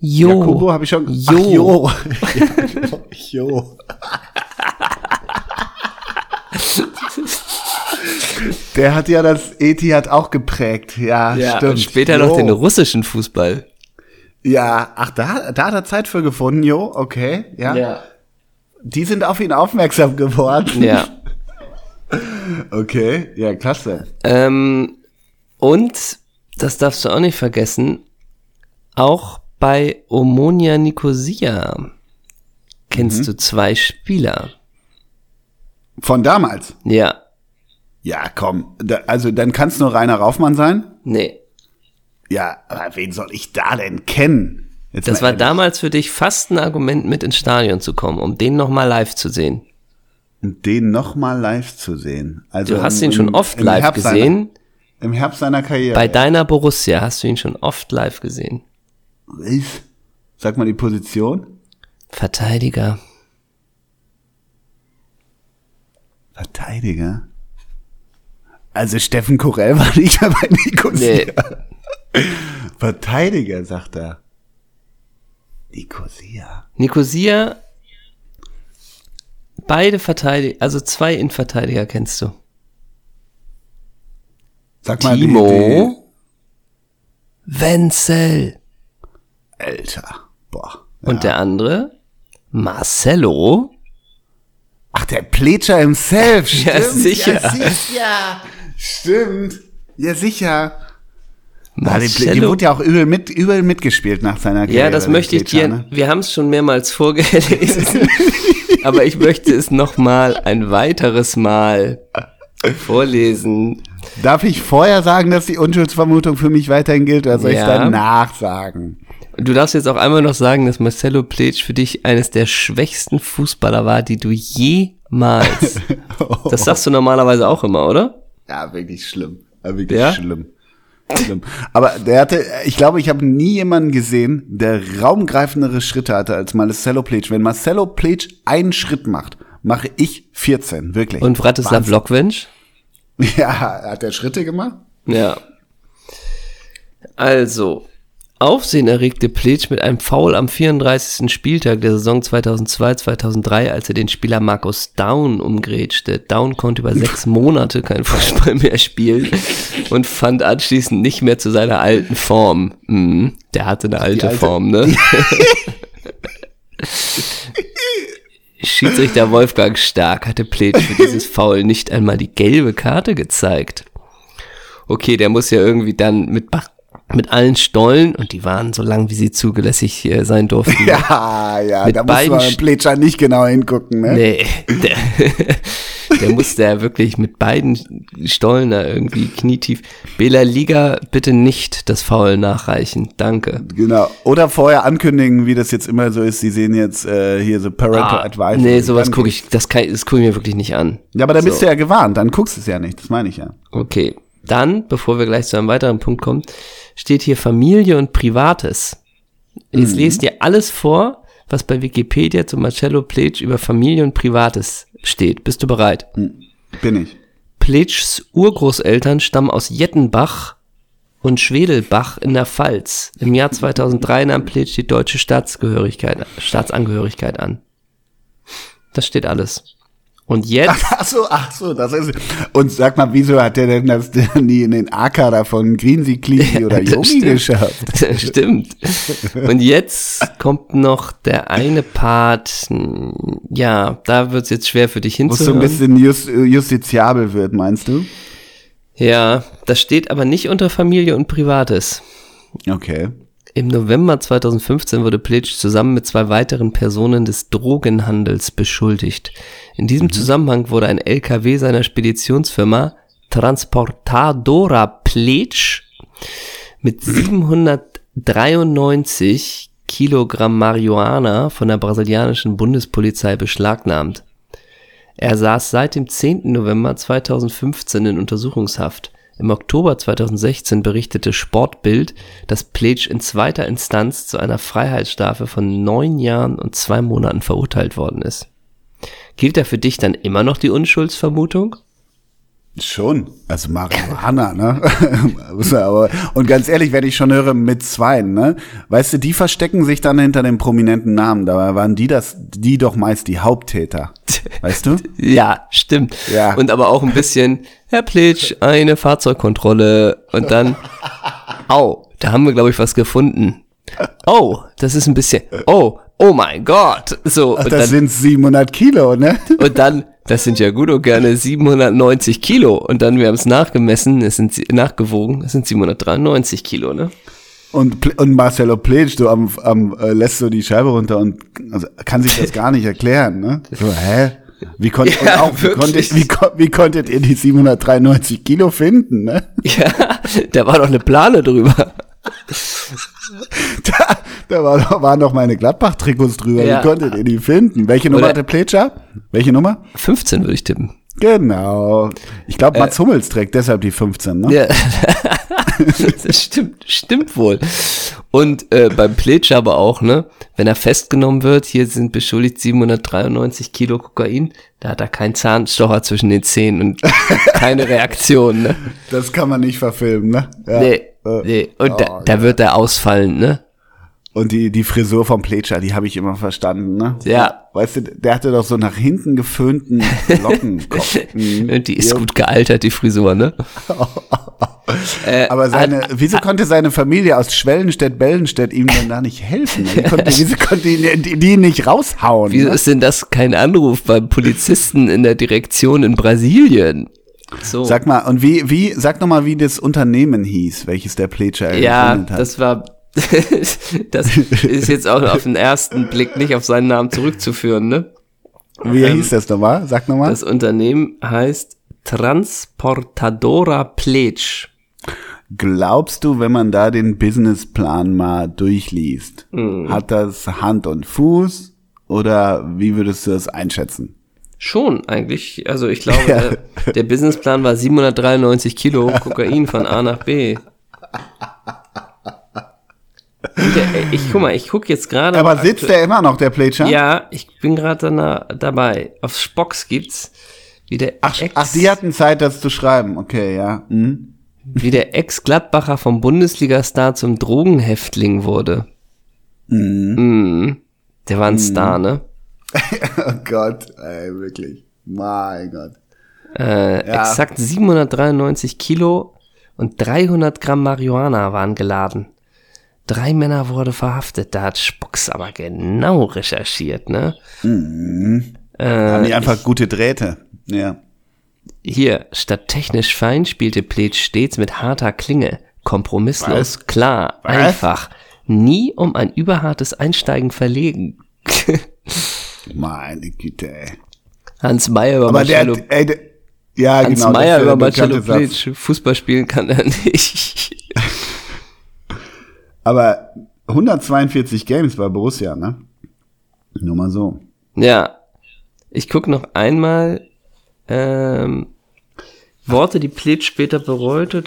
[SPEAKER 2] Jo.
[SPEAKER 1] Jakobo habe ich schon.
[SPEAKER 2] Jo.
[SPEAKER 1] Ach, jo. jo. Der hat ja das Etihad auch geprägt. Ja,
[SPEAKER 2] Ja,
[SPEAKER 1] stimmt.
[SPEAKER 2] und später
[SPEAKER 1] jo.
[SPEAKER 2] noch den russischen Fußball.
[SPEAKER 1] Ja, ach, da, da hat er Zeit für gefunden, jo, okay, ja. Die sind auf ihn aufmerksam geworden.
[SPEAKER 2] Ja.
[SPEAKER 1] Okay, ja, klasse.
[SPEAKER 2] Ähm, und, das darfst du auch nicht vergessen, auch bei Omonia Nicosia kennst
[SPEAKER 1] Mhm.
[SPEAKER 2] du zwei Spieler.
[SPEAKER 1] Von damals.
[SPEAKER 2] Ja,
[SPEAKER 1] Ja, komm. Da, also dann kann es nur Rainer Raufmann sein.
[SPEAKER 2] nee.
[SPEAKER 1] Ja, aber wen soll ich da denn kennen? Jetzt
[SPEAKER 2] Das war
[SPEAKER 1] ehrlich.
[SPEAKER 2] damals für dich fast ein Argument, mit ins Stadion zu kommen, um den nochmal live zu sehen.
[SPEAKER 1] Und den noch mal live zu sehen. Also
[SPEAKER 2] Du hast
[SPEAKER 1] im-
[SPEAKER 2] ihn schon oft live
[SPEAKER 1] Herbst
[SPEAKER 2] gesehen.
[SPEAKER 1] Seiner, Im Herbst seiner Karriere.
[SPEAKER 2] Bei deiner Borussia hast du ihn schon oft live gesehen.
[SPEAKER 1] Was? Sag mal die Position.
[SPEAKER 2] Verteidiger.
[SPEAKER 1] Verteidiger. Also Steffen Korell war nicht dabei, Nicosia.
[SPEAKER 2] Nee.
[SPEAKER 1] Verteidiger, sagt er. Nicosia.
[SPEAKER 2] Nicosia, beide Verteidiger, also zwei Innenverteidiger kennst du.
[SPEAKER 1] Sag mal
[SPEAKER 2] Timo Wenzel.
[SPEAKER 1] Alter. Boah.
[SPEAKER 2] Und der andere, Marcelo.
[SPEAKER 1] Ach, der Pletscher himself. Stimmt.
[SPEAKER 2] Ja, sicher.
[SPEAKER 1] Ja, sicher. Stimmt. Ja, sicher. Na, die, die wurde ja auch übel, mit, übel mitgespielt nach seiner Karriere.
[SPEAKER 2] Ja, das möchte ich dir,
[SPEAKER 1] ne?
[SPEAKER 2] wir haben es schon mehrmals vorgelesen, aber ich möchte es nochmal ein weiteres Mal vorlesen.
[SPEAKER 1] Darf ich vorher sagen, dass die Unschuldsvermutung für mich weiterhin gilt, oder soll ich
[SPEAKER 2] Ja.
[SPEAKER 1] danach sagen?
[SPEAKER 2] Du darfst jetzt auch einmal noch sagen, dass Marcelo Pletsch für dich eines der schwächsten Fußballer war, die du jemals. Das sagst du normalerweise auch immer, oder?
[SPEAKER 1] Ja, wirklich schlimm. Ja, wirklich
[SPEAKER 2] Ja?
[SPEAKER 1] schlimm. Schlimm. Aber der hatte, ich glaube, ich habe nie jemanden gesehen, der raumgreifendere Schritte hatte als Marcelo Plitsch. Wenn Marcelo Plitsch einen Schritt macht, mache ich 14, wirklich.
[SPEAKER 2] Und Vratislav Lokwensch?
[SPEAKER 1] Ja, hat er Schritte gemacht?
[SPEAKER 2] Ja. Also, Aufsehen erregte Pletsch mit einem Foul am 34. Spieltag der Saison 2002-2003, als er den Spieler Markus Down umgrätschte. Down konnte über sechs Monate kein Fußball mehr spielen und fand anschließend nicht mehr zu seiner alten Form. Mhm, der hatte eine alte,
[SPEAKER 1] alte-
[SPEAKER 2] Form, ne? Schiedsrichter Wolfgang Stark hatte Pletsch für dieses Foul nicht einmal die gelbe Karte gezeigt. Okay, der muss ja irgendwie dann mit, Bach- mit allen Stollen, und die waren so lang, wie sie zulässig äh, sein durften.
[SPEAKER 1] Ja, ja,
[SPEAKER 2] Mit
[SPEAKER 1] da muss man Plitscher nicht genau hingucken, ne?
[SPEAKER 2] Nee, der, der musste ja wirklich mit beiden Stollen da irgendwie knietief. Bela Liga, bitte nicht das Foul nachreichen. Danke.
[SPEAKER 1] Genau. Oder vorher ankündigen, wie das jetzt immer so ist. Sie sehen jetzt äh, hier so Parental Advice.
[SPEAKER 2] Ah, nee, sowas gucke ich, das, kann, das gucke ich mir wirklich nicht an.
[SPEAKER 1] Ja, aber bist
[SPEAKER 2] So.
[SPEAKER 1] du ja gewarnt. Dann guckst du es ja nicht. Das meine ich ja.
[SPEAKER 2] Okay. Dann, bevor wir gleich zu einem weiteren Punkt kommen, steht hier Familie und Privates. Jetzt
[SPEAKER 1] Mhm.
[SPEAKER 2] lest ihr alles vor, was bei Wikipedia zu Marcello Pletsch über Familie und Privates steht. Bist du bereit?
[SPEAKER 1] Bin ich.
[SPEAKER 2] Pletschs Urgroßeltern stammen aus Jettenbach und Schwedelbach in der Pfalz. Im Jahr 2003 nahm Pletsch die deutsche Staatsangehörigkeit an. Das steht alles. Und jetzt,
[SPEAKER 1] Ach so, ach so, das ist. Und sag mal, wieso hat der denn das denn nie in den AK da von Greensy, Cleasy oder Yogi
[SPEAKER 2] stimmt.
[SPEAKER 1] geschafft?
[SPEAKER 2] Stimmt. Und jetzt kommt noch der eine Part, hm, ja, da wird's jetzt schwer für dich
[SPEAKER 1] Wo es so ein
[SPEAKER 2] hinzuhören.
[SPEAKER 1] bisschen just, justiziabel wird, meinst du?
[SPEAKER 2] Ja, das steht aber nicht unter Familie und Privates.
[SPEAKER 1] Okay.
[SPEAKER 2] Im November 2015 wurde Plitsch zusammen mit zwei weiteren Personen des Drogenhandels beschuldigt. In diesem Zusammenhang wurde ein LKW seiner Speditionsfirma Transportadora Plitsch mit 793 Kilogramm Marihuana von der brasilianischen Bundespolizei beschlagnahmt. Er saß seit dem 10. November 2015 in Untersuchungshaft. Im Oktober 2016 berichtete Sportbild, dass Pletsch in zweiter Instanz zu einer Freiheitsstrafe von neun Jahren und zwei Monaten verurteilt worden ist. Gilt da für dich dann immer noch die Unschuldsvermutung?
[SPEAKER 1] Schon. Also Marihuana, ne? Aber- Und ganz ehrlich, wenn ich schon höre, mit Zweien, ne? Weißt du, die verstecken sich dann hinter dem prominenten Namen. Dabei waren die das, die doch meist die Haupttäter. Weißt du?
[SPEAKER 2] Ja, stimmt.
[SPEAKER 1] Ja.
[SPEAKER 2] Und aber auch ein bisschen, Herr Plitsch, eine Fahrzeugkontrolle und dann, au, da haben wir, glaube ich, was gefunden. Oh, das ist ein bisschen, oh, oh mein Gott. So, und
[SPEAKER 1] Das
[SPEAKER 2] dann,
[SPEAKER 1] sind 700 Kilo, ne?
[SPEAKER 2] und dann, das sind ja gut und gerne 790 Kilo. Und dann, wir haben es nachgemessen, es sind nachgewogen, es sind 793 Kilo, ne?
[SPEAKER 1] Und, und Marcelo Pletsch, du am, am, äh, lässt so die Scheibe runter und also, kann sich das gar nicht erklären, ne? So, hä? Wie, konnt,
[SPEAKER 2] Ja,
[SPEAKER 1] auch, wie, konntet, wie, wie konntet ihr die 793 Kilo finden, ne?
[SPEAKER 2] Ja, da war doch eine Plane drüber.
[SPEAKER 1] Da, da war, waren doch meine Gladbach-Trikots drüber.
[SPEAKER 2] Ja.
[SPEAKER 1] Wie konntet ihr die finden? Welche Nummer
[SPEAKER 2] Oder-
[SPEAKER 1] hatte Pletscher? Welche Nummer?
[SPEAKER 2] 15 würde ich tippen.
[SPEAKER 1] Genau. Ich glaube, Mats Hummels trägt deshalb die 15, ne?
[SPEAKER 2] Ja. das stimmt, stimmt wohl. Und äh, beim Pletsch aber auch, ne? Wenn er festgenommen wird, hier sind beschuldigt 793 Kilo Kokain, da hat er keinen Zahnstocher zwischen den Zähnen und keine Reaktion, ne?
[SPEAKER 1] Das kann man nicht verfilmen, ne? Ja.
[SPEAKER 2] Nee,
[SPEAKER 1] Äh,
[SPEAKER 2] nee. Und da,
[SPEAKER 1] oh,
[SPEAKER 2] da wird er ausfallen, ne?
[SPEAKER 1] Und die, die Frisur vom Pletscher, die habe ich immer verstanden, ne?
[SPEAKER 2] Ja.
[SPEAKER 1] Weißt du, der hatte doch so nach hinten geföhnten Lockenkopf. Mhm.
[SPEAKER 2] Die ist gut gealtert, die Frisur, ne? Äh,
[SPEAKER 1] Aber seine, wieso konnte seine Familie aus Schwellenstedt-Bellenstedt ihm denn da nicht helfen? Wie konnte, wieso konnte ihn, die, die nicht raushauen?
[SPEAKER 2] Wieso
[SPEAKER 1] ne?
[SPEAKER 2] ist denn das kein Anruf beim Polizisten in der Direktion in Brasilien? So.
[SPEAKER 1] Sag mal, und wie, wie, sag noch mal, wie das Unternehmen hieß, welches der Pletscher
[SPEAKER 2] ja, das war, das ist jetzt auch auf den ersten Blick nicht auf seinen Namen zurückzuführen, ne?
[SPEAKER 1] wie hieß das nochmal? Sag noch mal.
[SPEAKER 2] Das Unternehmen heißt Transportadora Pletsch.
[SPEAKER 1] Glaubst du, wenn man da den Businessplan mal durchliest,
[SPEAKER 2] Mhm.
[SPEAKER 1] hat das Hand und Fuß oder wie würdest du das einschätzen?
[SPEAKER 2] Schon eigentlich, also ich glaube, der, der Businessplan war 793 Kilo Kokain von A nach B. Der, ich guck mal, ich guck jetzt gerade.
[SPEAKER 1] Aber sitzt der immer noch, der Pletscher?
[SPEAKER 2] Ja, ich bin gerade da, dabei. Auf Spocks gibt's wie der
[SPEAKER 1] Ach,
[SPEAKER 2] Ex,
[SPEAKER 1] ach, die hatten Zeit, das zu schreiben. Okay, ja. Mhm.
[SPEAKER 2] wie der Ex-Gladbacher vom Bundesliga-Star zum Drogenhäftling wurde. Mhm. Der war ein Star, ne?
[SPEAKER 1] Oh Gott, ey, wirklich. Mein Gott.
[SPEAKER 2] Äh,
[SPEAKER 1] Ja.
[SPEAKER 2] Exakt 793 Kilo und 300 Gramm Marihuana waren geladen. Drei Männer wurde verhaftet. Da hat Spocks aber genau recherchiert, ne?
[SPEAKER 1] Haben die einfach gute Drähte. Ja.
[SPEAKER 2] Hier, statt technisch fein spielte Pletsch stets mit harter Klinge. Kompromisslos,
[SPEAKER 1] Was?
[SPEAKER 2] klar,
[SPEAKER 1] Was?
[SPEAKER 2] einfach. Nie um ein überhartes Einsteigen verlegen.
[SPEAKER 1] Meine Güte, ey.
[SPEAKER 2] Hans Meyer über
[SPEAKER 1] Aber der,
[SPEAKER 2] Marcello,
[SPEAKER 1] ey, der, ja,
[SPEAKER 2] Hans
[SPEAKER 1] genau.
[SPEAKER 2] Meyer über
[SPEAKER 1] der
[SPEAKER 2] Marcello. Pletsch. Fußball spielen kann er nicht.
[SPEAKER 1] Aber 142 Games bei Borussia, ne? Nur mal so.
[SPEAKER 2] Ja. Ich guck noch einmal ähm, Worte, die Pletsch später bereute.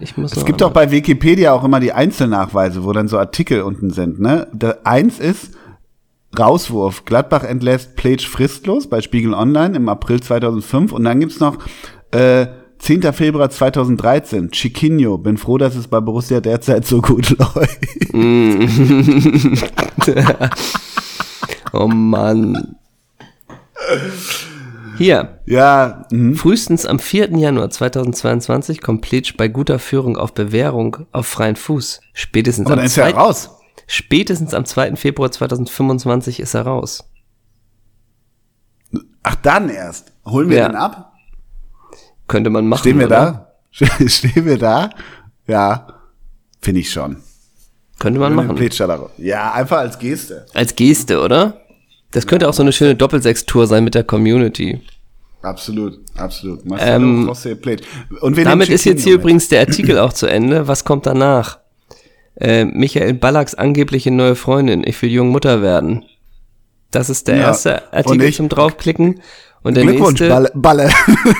[SPEAKER 2] Ich muss
[SPEAKER 1] Es gibt doch bei Wikipedia auch immer die Einzelnachweise, wo dann so Artikel unten sind, ne? Der, eins ist Rauswurf. Gladbach entlässt Pletsch fristlos bei Spiegel Online im April 2005. Und dann gibt's noch äh, 10. Februar 2013. Chiquinho. Bin froh, dass es bei Borussia derzeit so gut läuft.
[SPEAKER 2] Oh Mann. Hier,
[SPEAKER 1] ja, mhm.
[SPEAKER 2] frühestens am 4. Januar 2022 kommt Pletsch bei guter Führung auf Bewährung auf freien Fuß. Spätestens,
[SPEAKER 1] Und
[SPEAKER 2] am,
[SPEAKER 1] dann ist er
[SPEAKER 2] 2.
[SPEAKER 1] raus.
[SPEAKER 2] spätestens am 2. Februar 2025 ist er raus.
[SPEAKER 1] Ach, dann erst. Holen wir
[SPEAKER 2] Ja.
[SPEAKER 1] den ab?
[SPEAKER 2] Könnte man machen.
[SPEAKER 1] Stehen wir
[SPEAKER 2] oder?
[SPEAKER 1] da? Stehen wir da? Ja, finde ich schon.
[SPEAKER 2] Könnte man machen.
[SPEAKER 1] Ja, einfach als Geste.
[SPEAKER 2] Als Geste, oder? Das könnte auch so eine schöne Doppelsechs-Tour sein mit der Community.
[SPEAKER 1] Absolut, absolut.
[SPEAKER 2] Ähm.
[SPEAKER 1] Und
[SPEAKER 2] Damit ist jetzt hier
[SPEAKER 1] mit?
[SPEAKER 2] übrigens der Artikel auch zu Ende. Was kommt danach? Äh, Michael Ballacks angebliche neue Freundin. Ich will Jungmutter werden. Das ist der
[SPEAKER 1] Ja,
[SPEAKER 2] erste Artikel zum draufklicken. Und der
[SPEAKER 1] Glückwunsch,
[SPEAKER 2] nächste,
[SPEAKER 1] Balle. Balle.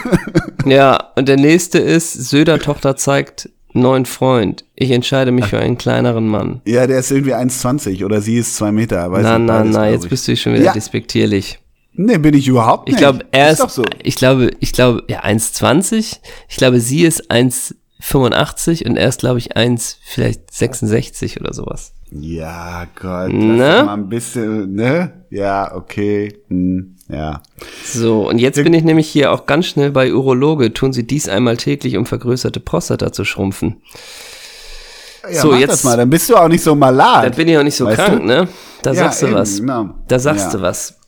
[SPEAKER 2] ja, und der nächste ist Söder Tochter zeigt neuen Freund. Ich entscheide mich für einen kleineren Mann.
[SPEAKER 1] ja, der ist irgendwie 1,20 oder sie ist 2 Meter. Weiß
[SPEAKER 2] Na,
[SPEAKER 1] nicht,
[SPEAKER 2] na, na, jetzt
[SPEAKER 1] ich.
[SPEAKER 2] bist du schon wieder
[SPEAKER 1] Ja.
[SPEAKER 2] despektierlich.
[SPEAKER 1] Nee, bin ich überhaupt
[SPEAKER 2] Ich
[SPEAKER 1] nicht.
[SPEAKER 2] glaube, er ist,
[SPEAKER 1] doch so.
[SPEAKER 2] ich glaube, ich glaube, ja, 1,20. Ich glaube, sie ist 1,85 und er ist, glaube ich, 1, vielleicht 66 oder sowas.
[SPEAKER 1] Ja, Gott,
[SPEAKER 2] Ne?
[SPEAKER 1] mal ein bisschen, ne? Ja, okay. Hm, ja.
[SPEAKER 2] So, und jetzt bin ich nämlich hier auch ganz schnell bei Urologe. Tun Sie dies einmal täglich, um vergrößerte Prostata zu schrumpfen.
[SPEAKER 1] ja
[SPEAKER 2] So, jetzt-
[SPEAKER 1] mal, dann bist du auch nicht so malat.
[SPEAKER 2] Da bin ich auch nicht so krank,
[SPEAKER 1] du?
[SPEAKER 2] ne? Da
[SPEAKER 1] Ja,
[SPEAKER 2] sagst du
[SPEAKER 1] eben,
[SPEAKER 2] was.
[SPEAKER 1] genau.
[SPEAKER 2] Da sagst
[SPEAKER 1] Ja.
[SPEAKER 2] du was.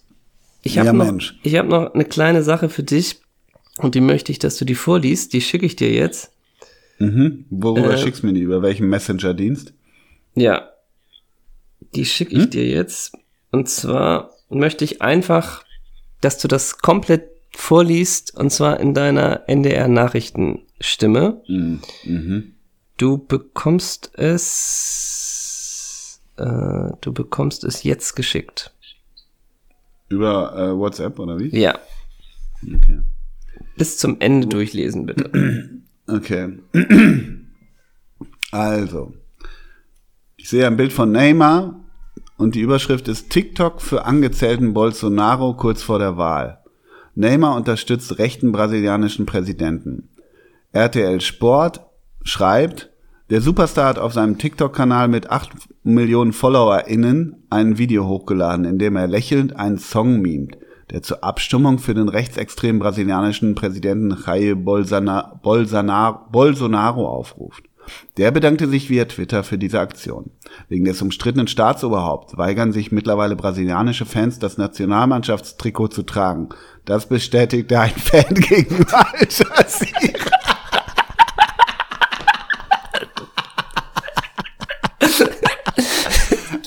[SPEAKER 2] Ich habe
[SPEAKER 1] Ja,
[SPEAKER 2] noch,
[SPEAKER 1] Mensch.
[SPEAKER 2] ich hab noch eine kleine Sache für dich und die möchte ich, dass du die vorliest. Die schicke ich dir jetzt.
[SPEAKER 1] Mhm. Worüber äh, schickst du mir die? Über welchen Messenger-Dienst?
[SPEAKER 2] Ja. Die schicke ich hm? dir jetzt. Und zwar möchte ich einfach, dass du das komplett vorliest, und zwar in deiner NDR-Nachrichtenstimme. Mhm. Mhm. Du bekommst es, äh, du bekommst es jetzt geschickt.
[SPEAKER 1] Über äh, WhatsApp oder wie?
[SPEAKER 2] Ja. Okay. Bis zum Ende durchlesen, bitte.
[SPEAKER 1] Okay. Also, ich sehe ein Bild von Neymar und die Überschrift ist TikTok für angezählten Bolsonaro kurz vor der Wahl. Neymar unterstützt rechten brasilianischen Präsidenten. RTL Sport schreibt, der Superstar hat auf seinem TikTok-Kanal mit 8 Millionen FollowerInnen ein Video hochgeladen, in dem er lächelnd einen Song mimt, der zur Abstimmung für den rechtsextremen brasilianischen Präsidenten Jair Bolsonaro, Bolsonaro aufruft. Der bedankte sich via Twitter für diese Aktion. Wegen des umstrittenen Staatsoberhaupts weigern sich mittlerweile brasilianische Fans, das Nationalmannschaftstrikot zu tragen. Das bestätigte ein Fan gegenüber Al Jazeera.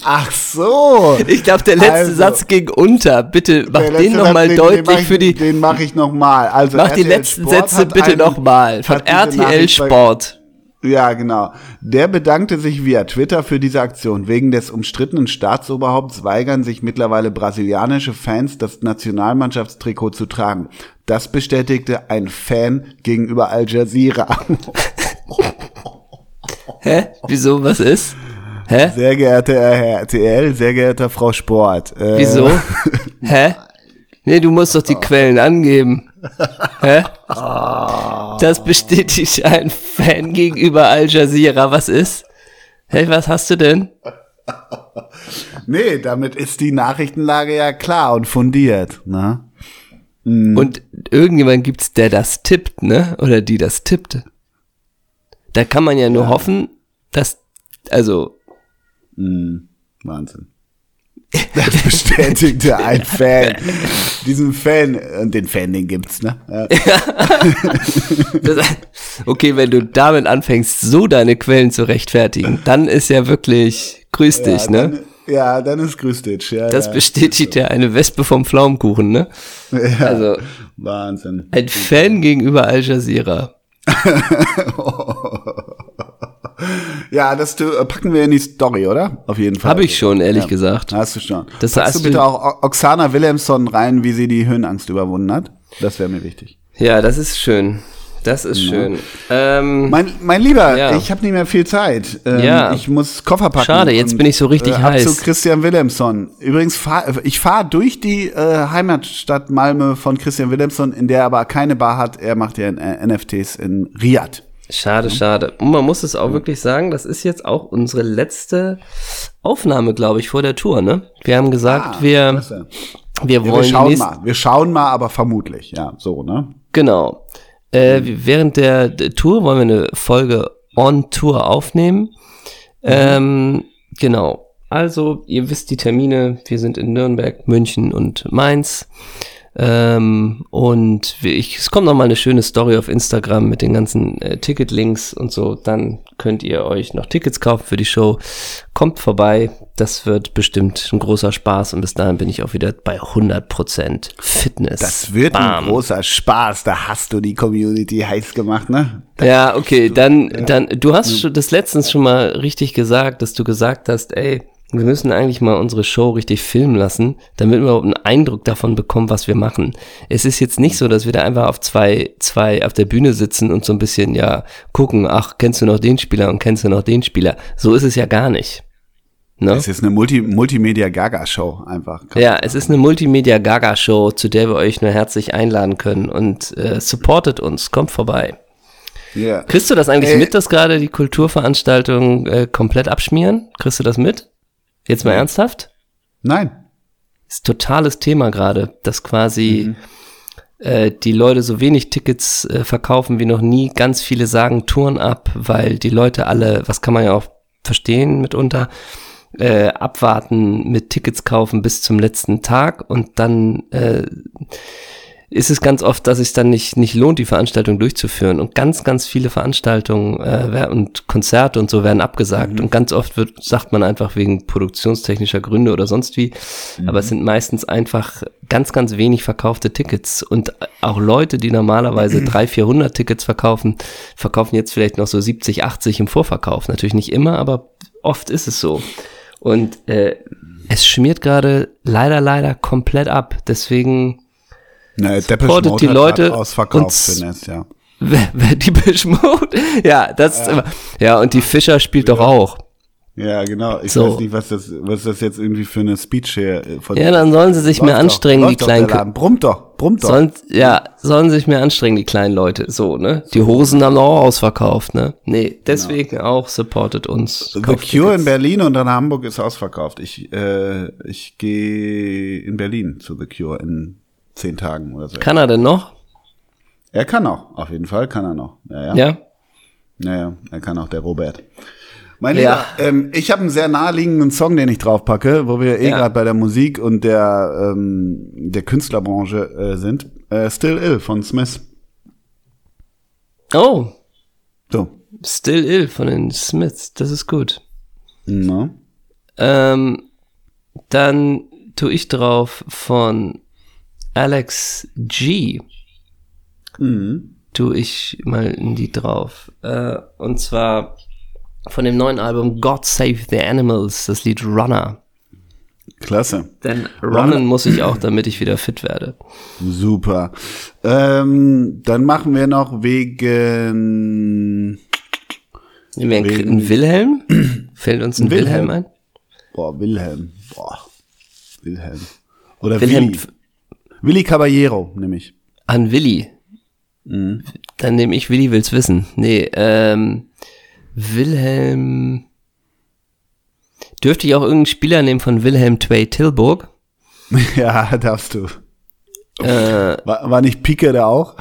[SPEAKER 1] Ach so.
[SPEAKER 2] Ich glaube, der letzte also, Satz ging unter. Bitte mach den nochmal deutlich
[SPEAKER 1] den
[SPEAKER 2] für die.
[SPEAKER 1] Den mache ich nochmal. Also
[SPEAKER 2] mach RTL die letzten Sport Sätze bitte nochmal. Von RTL Sport.
[SPEAKER 1] Ja, genau. Der bedankte sich via Twitter für diese Aktion. Wegen des umstrittenen Staatsoberhaupts weigern sich mittlerweile brasilianische Fans, das Nationalmannschaftstrikot zu tragen. Das bestätigte ein Fan gegenüber Al Jazeera.
[SPEAKER 2] Hä? Wieso? Was ist?
[SPEAKER 1] Hä? Sehr geehrter Herr RTL, sehr geehrter Frau Sport.
[SPEAKER 2] Äh, Wieso? Hä? Nee, du musst doch die Quellen angeben. Hä? Das bestätigt ein Fan gegenüber Al Jazeera. Was ist? Hey, was hast du denn?
[SPEAKER 1] Nee, damit ist die Nachrichtenlage ja klar und fundiert, ne?
[SPEAKER 2] Mhm. Und irgendjemand gibt's, der das tippt, ne? Oder die das tippt. Da kann man ja nur ja. hoffen, dass, also.
[SPEAKER 1] Mhm. Wahnsinn. Das bestätigte ein Fan. Diesen Fan, und den Fan, den gibt's, ne? Ja.
[SPEAKER 2] das, okay, wenn du damit anfängst, so deine Quellen zu rechtfertigen, dann ist ja wirklich grüß ja, dich, ne?
[SPEAKER 1] ja, dann ist grüß dich, ja.
[SPEAKER 2] Das bestätigt ja eine Wespe vom Pflaumenkuchen, ne?
[SPEAKER 1] Ja, also, Wahnsinn.
[SPEAKER 2] Ein Fan gegenüber Al Jazeera.
[SPEAKER 1] Ja, das äh, packen wir in die Story, oder? Auf jeden Fall.
[SPEAKER 2] Habe ich schon, ehrlich ja. gesagt.
[SPEAKER 1] Hast du schon. Das Packst du bitte auch Oksana Williamson rein, wie sie die Höhenangst überwunden hat? Das wäre mir wichtig.
[SPEAKER 2] Ja, das ist schön. Das ist ja. schön.
[SPEAKER 1] Ähm, mein, mein Lieber, ja. ich habe nicht mehr viel Zeit. Ähm, ja. Ich muss Koffer packen.
[SPEAKER 2] Schade, jetzt bin ich so richtig äh, heiß.
[SPEAKER 1] zu Christian Williamson. Übrigens, fahr, ich fahre durch die äh, Heimatstadt Malmö von Christian Williamson, in der er aber keine Bar hat. Er macht ja NFTs in Riyadh.
[SPEAKER 2] Schade, schade. Und man muss es auch wirklich sagen, das ist jetzt auch unsere letzte Aufnahme, glaube ich, vor der Tour, ne? Wir haben gesagt, ah, wir, wir wollen.
[SPEAKER 1] Ja, wir schauen mal. Wir schauen mal, aber vermutlich, ja, so, ne?
[SPEAKER 2] Genau. Äh, mhm. Während der, der, Tour wollen wir eine Folge on Tour aufnehmen. Mhm. Ähm, genau. Also, ihr wisst die Termine. Wir sind in Nürnberg, München und Mainz. Ähm, und ich, es kommt noch mal eine schöne Story auf Instagram mit den ganzen äh, Ticketlinks und so. Dann könnt ihr euch noch Tickets kaufen für die Show. Kommt vorbei. Das wird bestimmt ein großer Spaß. Und bis dahin bin ich auch wieder bei 100% Fitness.
[SPEAKER 1] Das wird Bam. ein großer Spaß. Da hast du die Community heiß gemacht, ne?
[SPEAKER 2] Das ja, okay. Dann, dann, du hast das letztens schon mal richtig gesagt, dass du gesagt hast, ey, wir müssen eigentlich mal unsere Show richtig filmen lassen, damit wir überhaupt einen Eindruck davon bekommen, was wir machen. Es ist jetzt nicht so, dass wir da einfach auf zwei, zwei auf der Bühne sitzen und so ein bisschen, ja, gucken, ach, kennst du noch den Spieler und kennst du noch den Spieler. So ist es ja gar nicht.
[SPEAKER 1] Ne? Es ist eine Multi Multimedia-Gaga-Show einfach.
[SPEAKER 2] Ja, es ist eine Multimedia-Gaga-Show, zu der wir euch nur herzlich einladen können und äh, supportet uns, kommt vorbei. Yeah. Kriegst du das eigentlich Ey. mit, dass gerade die Kulturveranstaltungen äh, komplett abschmieren? Kriegst du das mit? Jetzt mal ja. ernsthaft?
[SPEAKER 1] Nein.
[SPEAKER 2] Ist totales Thema gerade, dass quasi mhm. äh, die Leute so wenig Tickets äh, verkaufen wie noch nie. Ganz viele sagen Touren ab, weil die Leute alle, was kann man ja auch verstehen mitunter, äh, abwarten mit Tickets kaufen bis zum letzten Tag und dann äh, ist es ganz oft, dass es dann nicht, nicht lohnt, die Veranstaltung durchzuführen. Und ganz, ganz viele Veranstaltungen äh, und Konzerte und so werden abgesagt. Und ganz oft wird, sagt man einfach wegen produktionstechnischer Gründe oder sonst wie. Aber es sind meistens einfach ganz, ganz wenig verkaufte Tickets. Und auch Leute, die normalerweise 300, 400 Tickets verkaufen, verkaufen jetzt vielleicht noch so 70, 80 im Vorverkauf. Natürlich nicht immer, aber oft ist es so. Und äh, es schmiert gerade leider, leider komplett ab. Deswegen
[SPEAKER 1] Depeche
[SPEAKER 2] supportet die Leute
[SPEAKER 1] ausverkauft ja.
[SPEAKER 2] die Mode. Ja, das ist immer. Ja, und die Fischer spielt doch auch.
[SPEAKER 1] Ja, genau. Ich
[SPEAKER 2] So.
[SPEAKER 1] weiß nicht, was das, was das jetzt irgendwie für eine Speech hier äh, von
[SPEAKER 2] Ja, dann sollen sie sich mehr
[SPEAKER 1] doch,
[SPEAKER 2] anstrengen, die
[SPEAKER 1] doch
[SPEAKER 2] kleinen
[SPEAKER 1] der Laden. Brummt doch, brummt doch.
[SPEAKER 2] Sollen, ja, sollen sich mehr anstrengen, die kleinen Leute. So, ne? Die Hosen haben auch ausverkauft, ne? Nee, deswegen auch supportet uns.
[SPEAKER 1] The Cure in
[SPEAKER 2] Tickets.
[SPEAKER 1] Berlin und in Hamburg ist ausverkauft. Ich, äh, ich gehe in Berlin zu The Cure in zehn Tagen oder so.
[SPEAKER 2] Kann er denn noch?
[SPEAKER 1] er kann auch, auf jeden Fall kann er noch. Ja, ja.
[SPEAKER 2] Ja?
[SPEAKER 1] Naja, er kann auch der Robert. Mein
[SPEAKER 2] Ja.
[SPEAKER 1] Lieber, ähm, ich habe einen sehr naheliegenden Song, den ich draufpacke, wo wir eh
[SPEAKER 2] Ja.
[SPEAKER 1] gerade bei der Musik und der, ähm, der Künstlerbranche äh, sind. Äh, Still Ill von Smith.
[SPEAKER 2] Oh,
[SPEAKER 1] So.
[SPEAKER 2] Still Ill von den Smiths. Das ist gut.
[SPEAKER 1] Na?
[SPEAKER 2] Ähm, dann tue ich drauf von Alex G.
[SPEAKER 1] Mhm.
[SPEAKER 2] tue ich mal in die drauf. Äh, und zwar von dem neuen Album God Save the Animals, das Lied Runner.
[SPEAKER 1] Klasse.
[SPEAKER 2] Denn runnen muss ich auch, damit ich wieder fit werde.
[SPEAKER 1] Super. Ähm, dann machen wir noch wegen
[SPEAKER 2] Nehmen wir
[SPEAKER 1] Wegen-
[SPEAKER 2] einen Wilhelm? Fällt uns ein
[SPEAKER 1] Ein
[SPEAKER 2] Wilhelm,
[SPEAKER 1] Wilhelm.
[SPEAKER 2] ein?
[SPEAKER 1] Boah, Wilhelm. Boah. Wilhelm. Oder
[SPEAKER 2] Wilhelm
[SPEAKER 1] Willi. Willi Caballero, nämlich.
[SPEAKER 2] an Willi.
[SPEAKER 1] Mhm.
[SPEAKER 2] Dann nehme ich Willi will's wissen. Nee, ähm, Wilhelm. Dürfte ich auch irgendeinen Spieler nehmen von Wilhelm Tway Tilburg?
[SPEAKER 1] ja, darfst du.
[SPEAKER 2] Äh,
[SPEAKER 1] War, war nicht Pike da auch?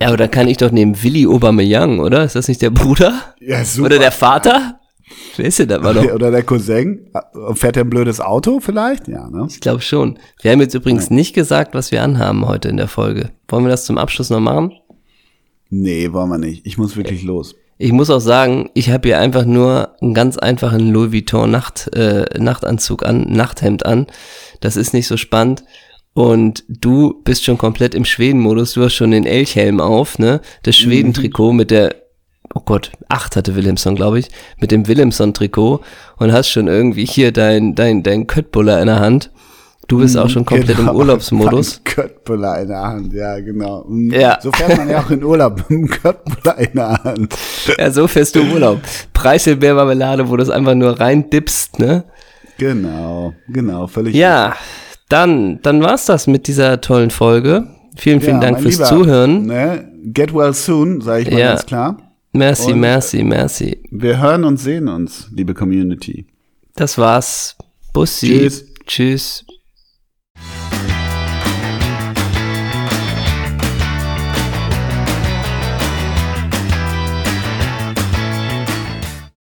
[SPEAKER 2] ja, aber dann kann ich doch nehmen Willi Aubameyang, oder? Ist das nicht der Bruder?
[SPEAKER 1] Ja, super.
[SPEAKER 2] Oder der Vater? Wer ist denn das? War doch,
[SPEAKER 1] Oder der Cousin? Fährt er ein blödes Auto vielleicht? Ja, ne?
[SPEAKER 2] ich glaube schon. Wir haben jetzt übrigens nicht gesagt, was wir anhaben heute in der Folge. Wollen wir das zum Abschluss noch machen?
[SPEAKER 1] Nee, wollen wir nicht. Ich muss wirklich los.
[SPEAKER 2] Ich muss auch sagen, ich habe hier einfach nur einen ganz einfachen Louis Vuitton Nacht, äh, Nachtanzug an, Nachthemd an. Das ist nicht so spannend. Und du bist schon komplett im Schweden-Modus. Du hast schon den Elchhelm auf, ne? Das Schweden-Trikot mit der, oh Gott, acht hatte Wilhelmsson, glaube ich, mit dem Wilhelmsson-Trikot und hast schon irgendwie hier dein, dein, dein Köttbuller in der Hand. Du bist auch schon komplett im
[SPEAKER 1] Genau.
[SPEAKER 2] Urlaubsmodus.
[SPEAKER 1] Ein Köttbullar in der Hand, ja, genau. Mhm.
[SPEAKER 2] Ja.
[SPEAKER 1] So fährt man ja auch in Urlaub mit einem Köttbullar in der Hand.
[SPEAKER 2] Ja, so fährst du im Urlaub. Preiselbeermarmelade, wo du es einfach nur rein dippst, ne?
[SPEAKER 1] Genau, genau, völlig.
[SPEAKER 2] Ja, dann, dann war's das mit dieser tollen Folge. Vielen, vielen
[SPEAKER 1] Ja,
[SPEAKER 2] Dank fürs
[SPEAKER 1] Lieber,
[SPEAKER 2] Zuhören.
[SPEAKER 1] Ne? Get well soon, sage ich mal
[SPEAKER 2] Ja.
[SPEAKER 1] ganz klar.
[SPEAKER 2] Merci,
[SPEAKER 1] Und-
[SPEAKER 2] merci, merci.
[SPEAKER 1] Wir hören und sehen uns, liebe Community.
[SPEAKER 2] Das war's. Bussi.
[SPEAKER 1] Tschüss.
[SPEAKER 2] Tschüss.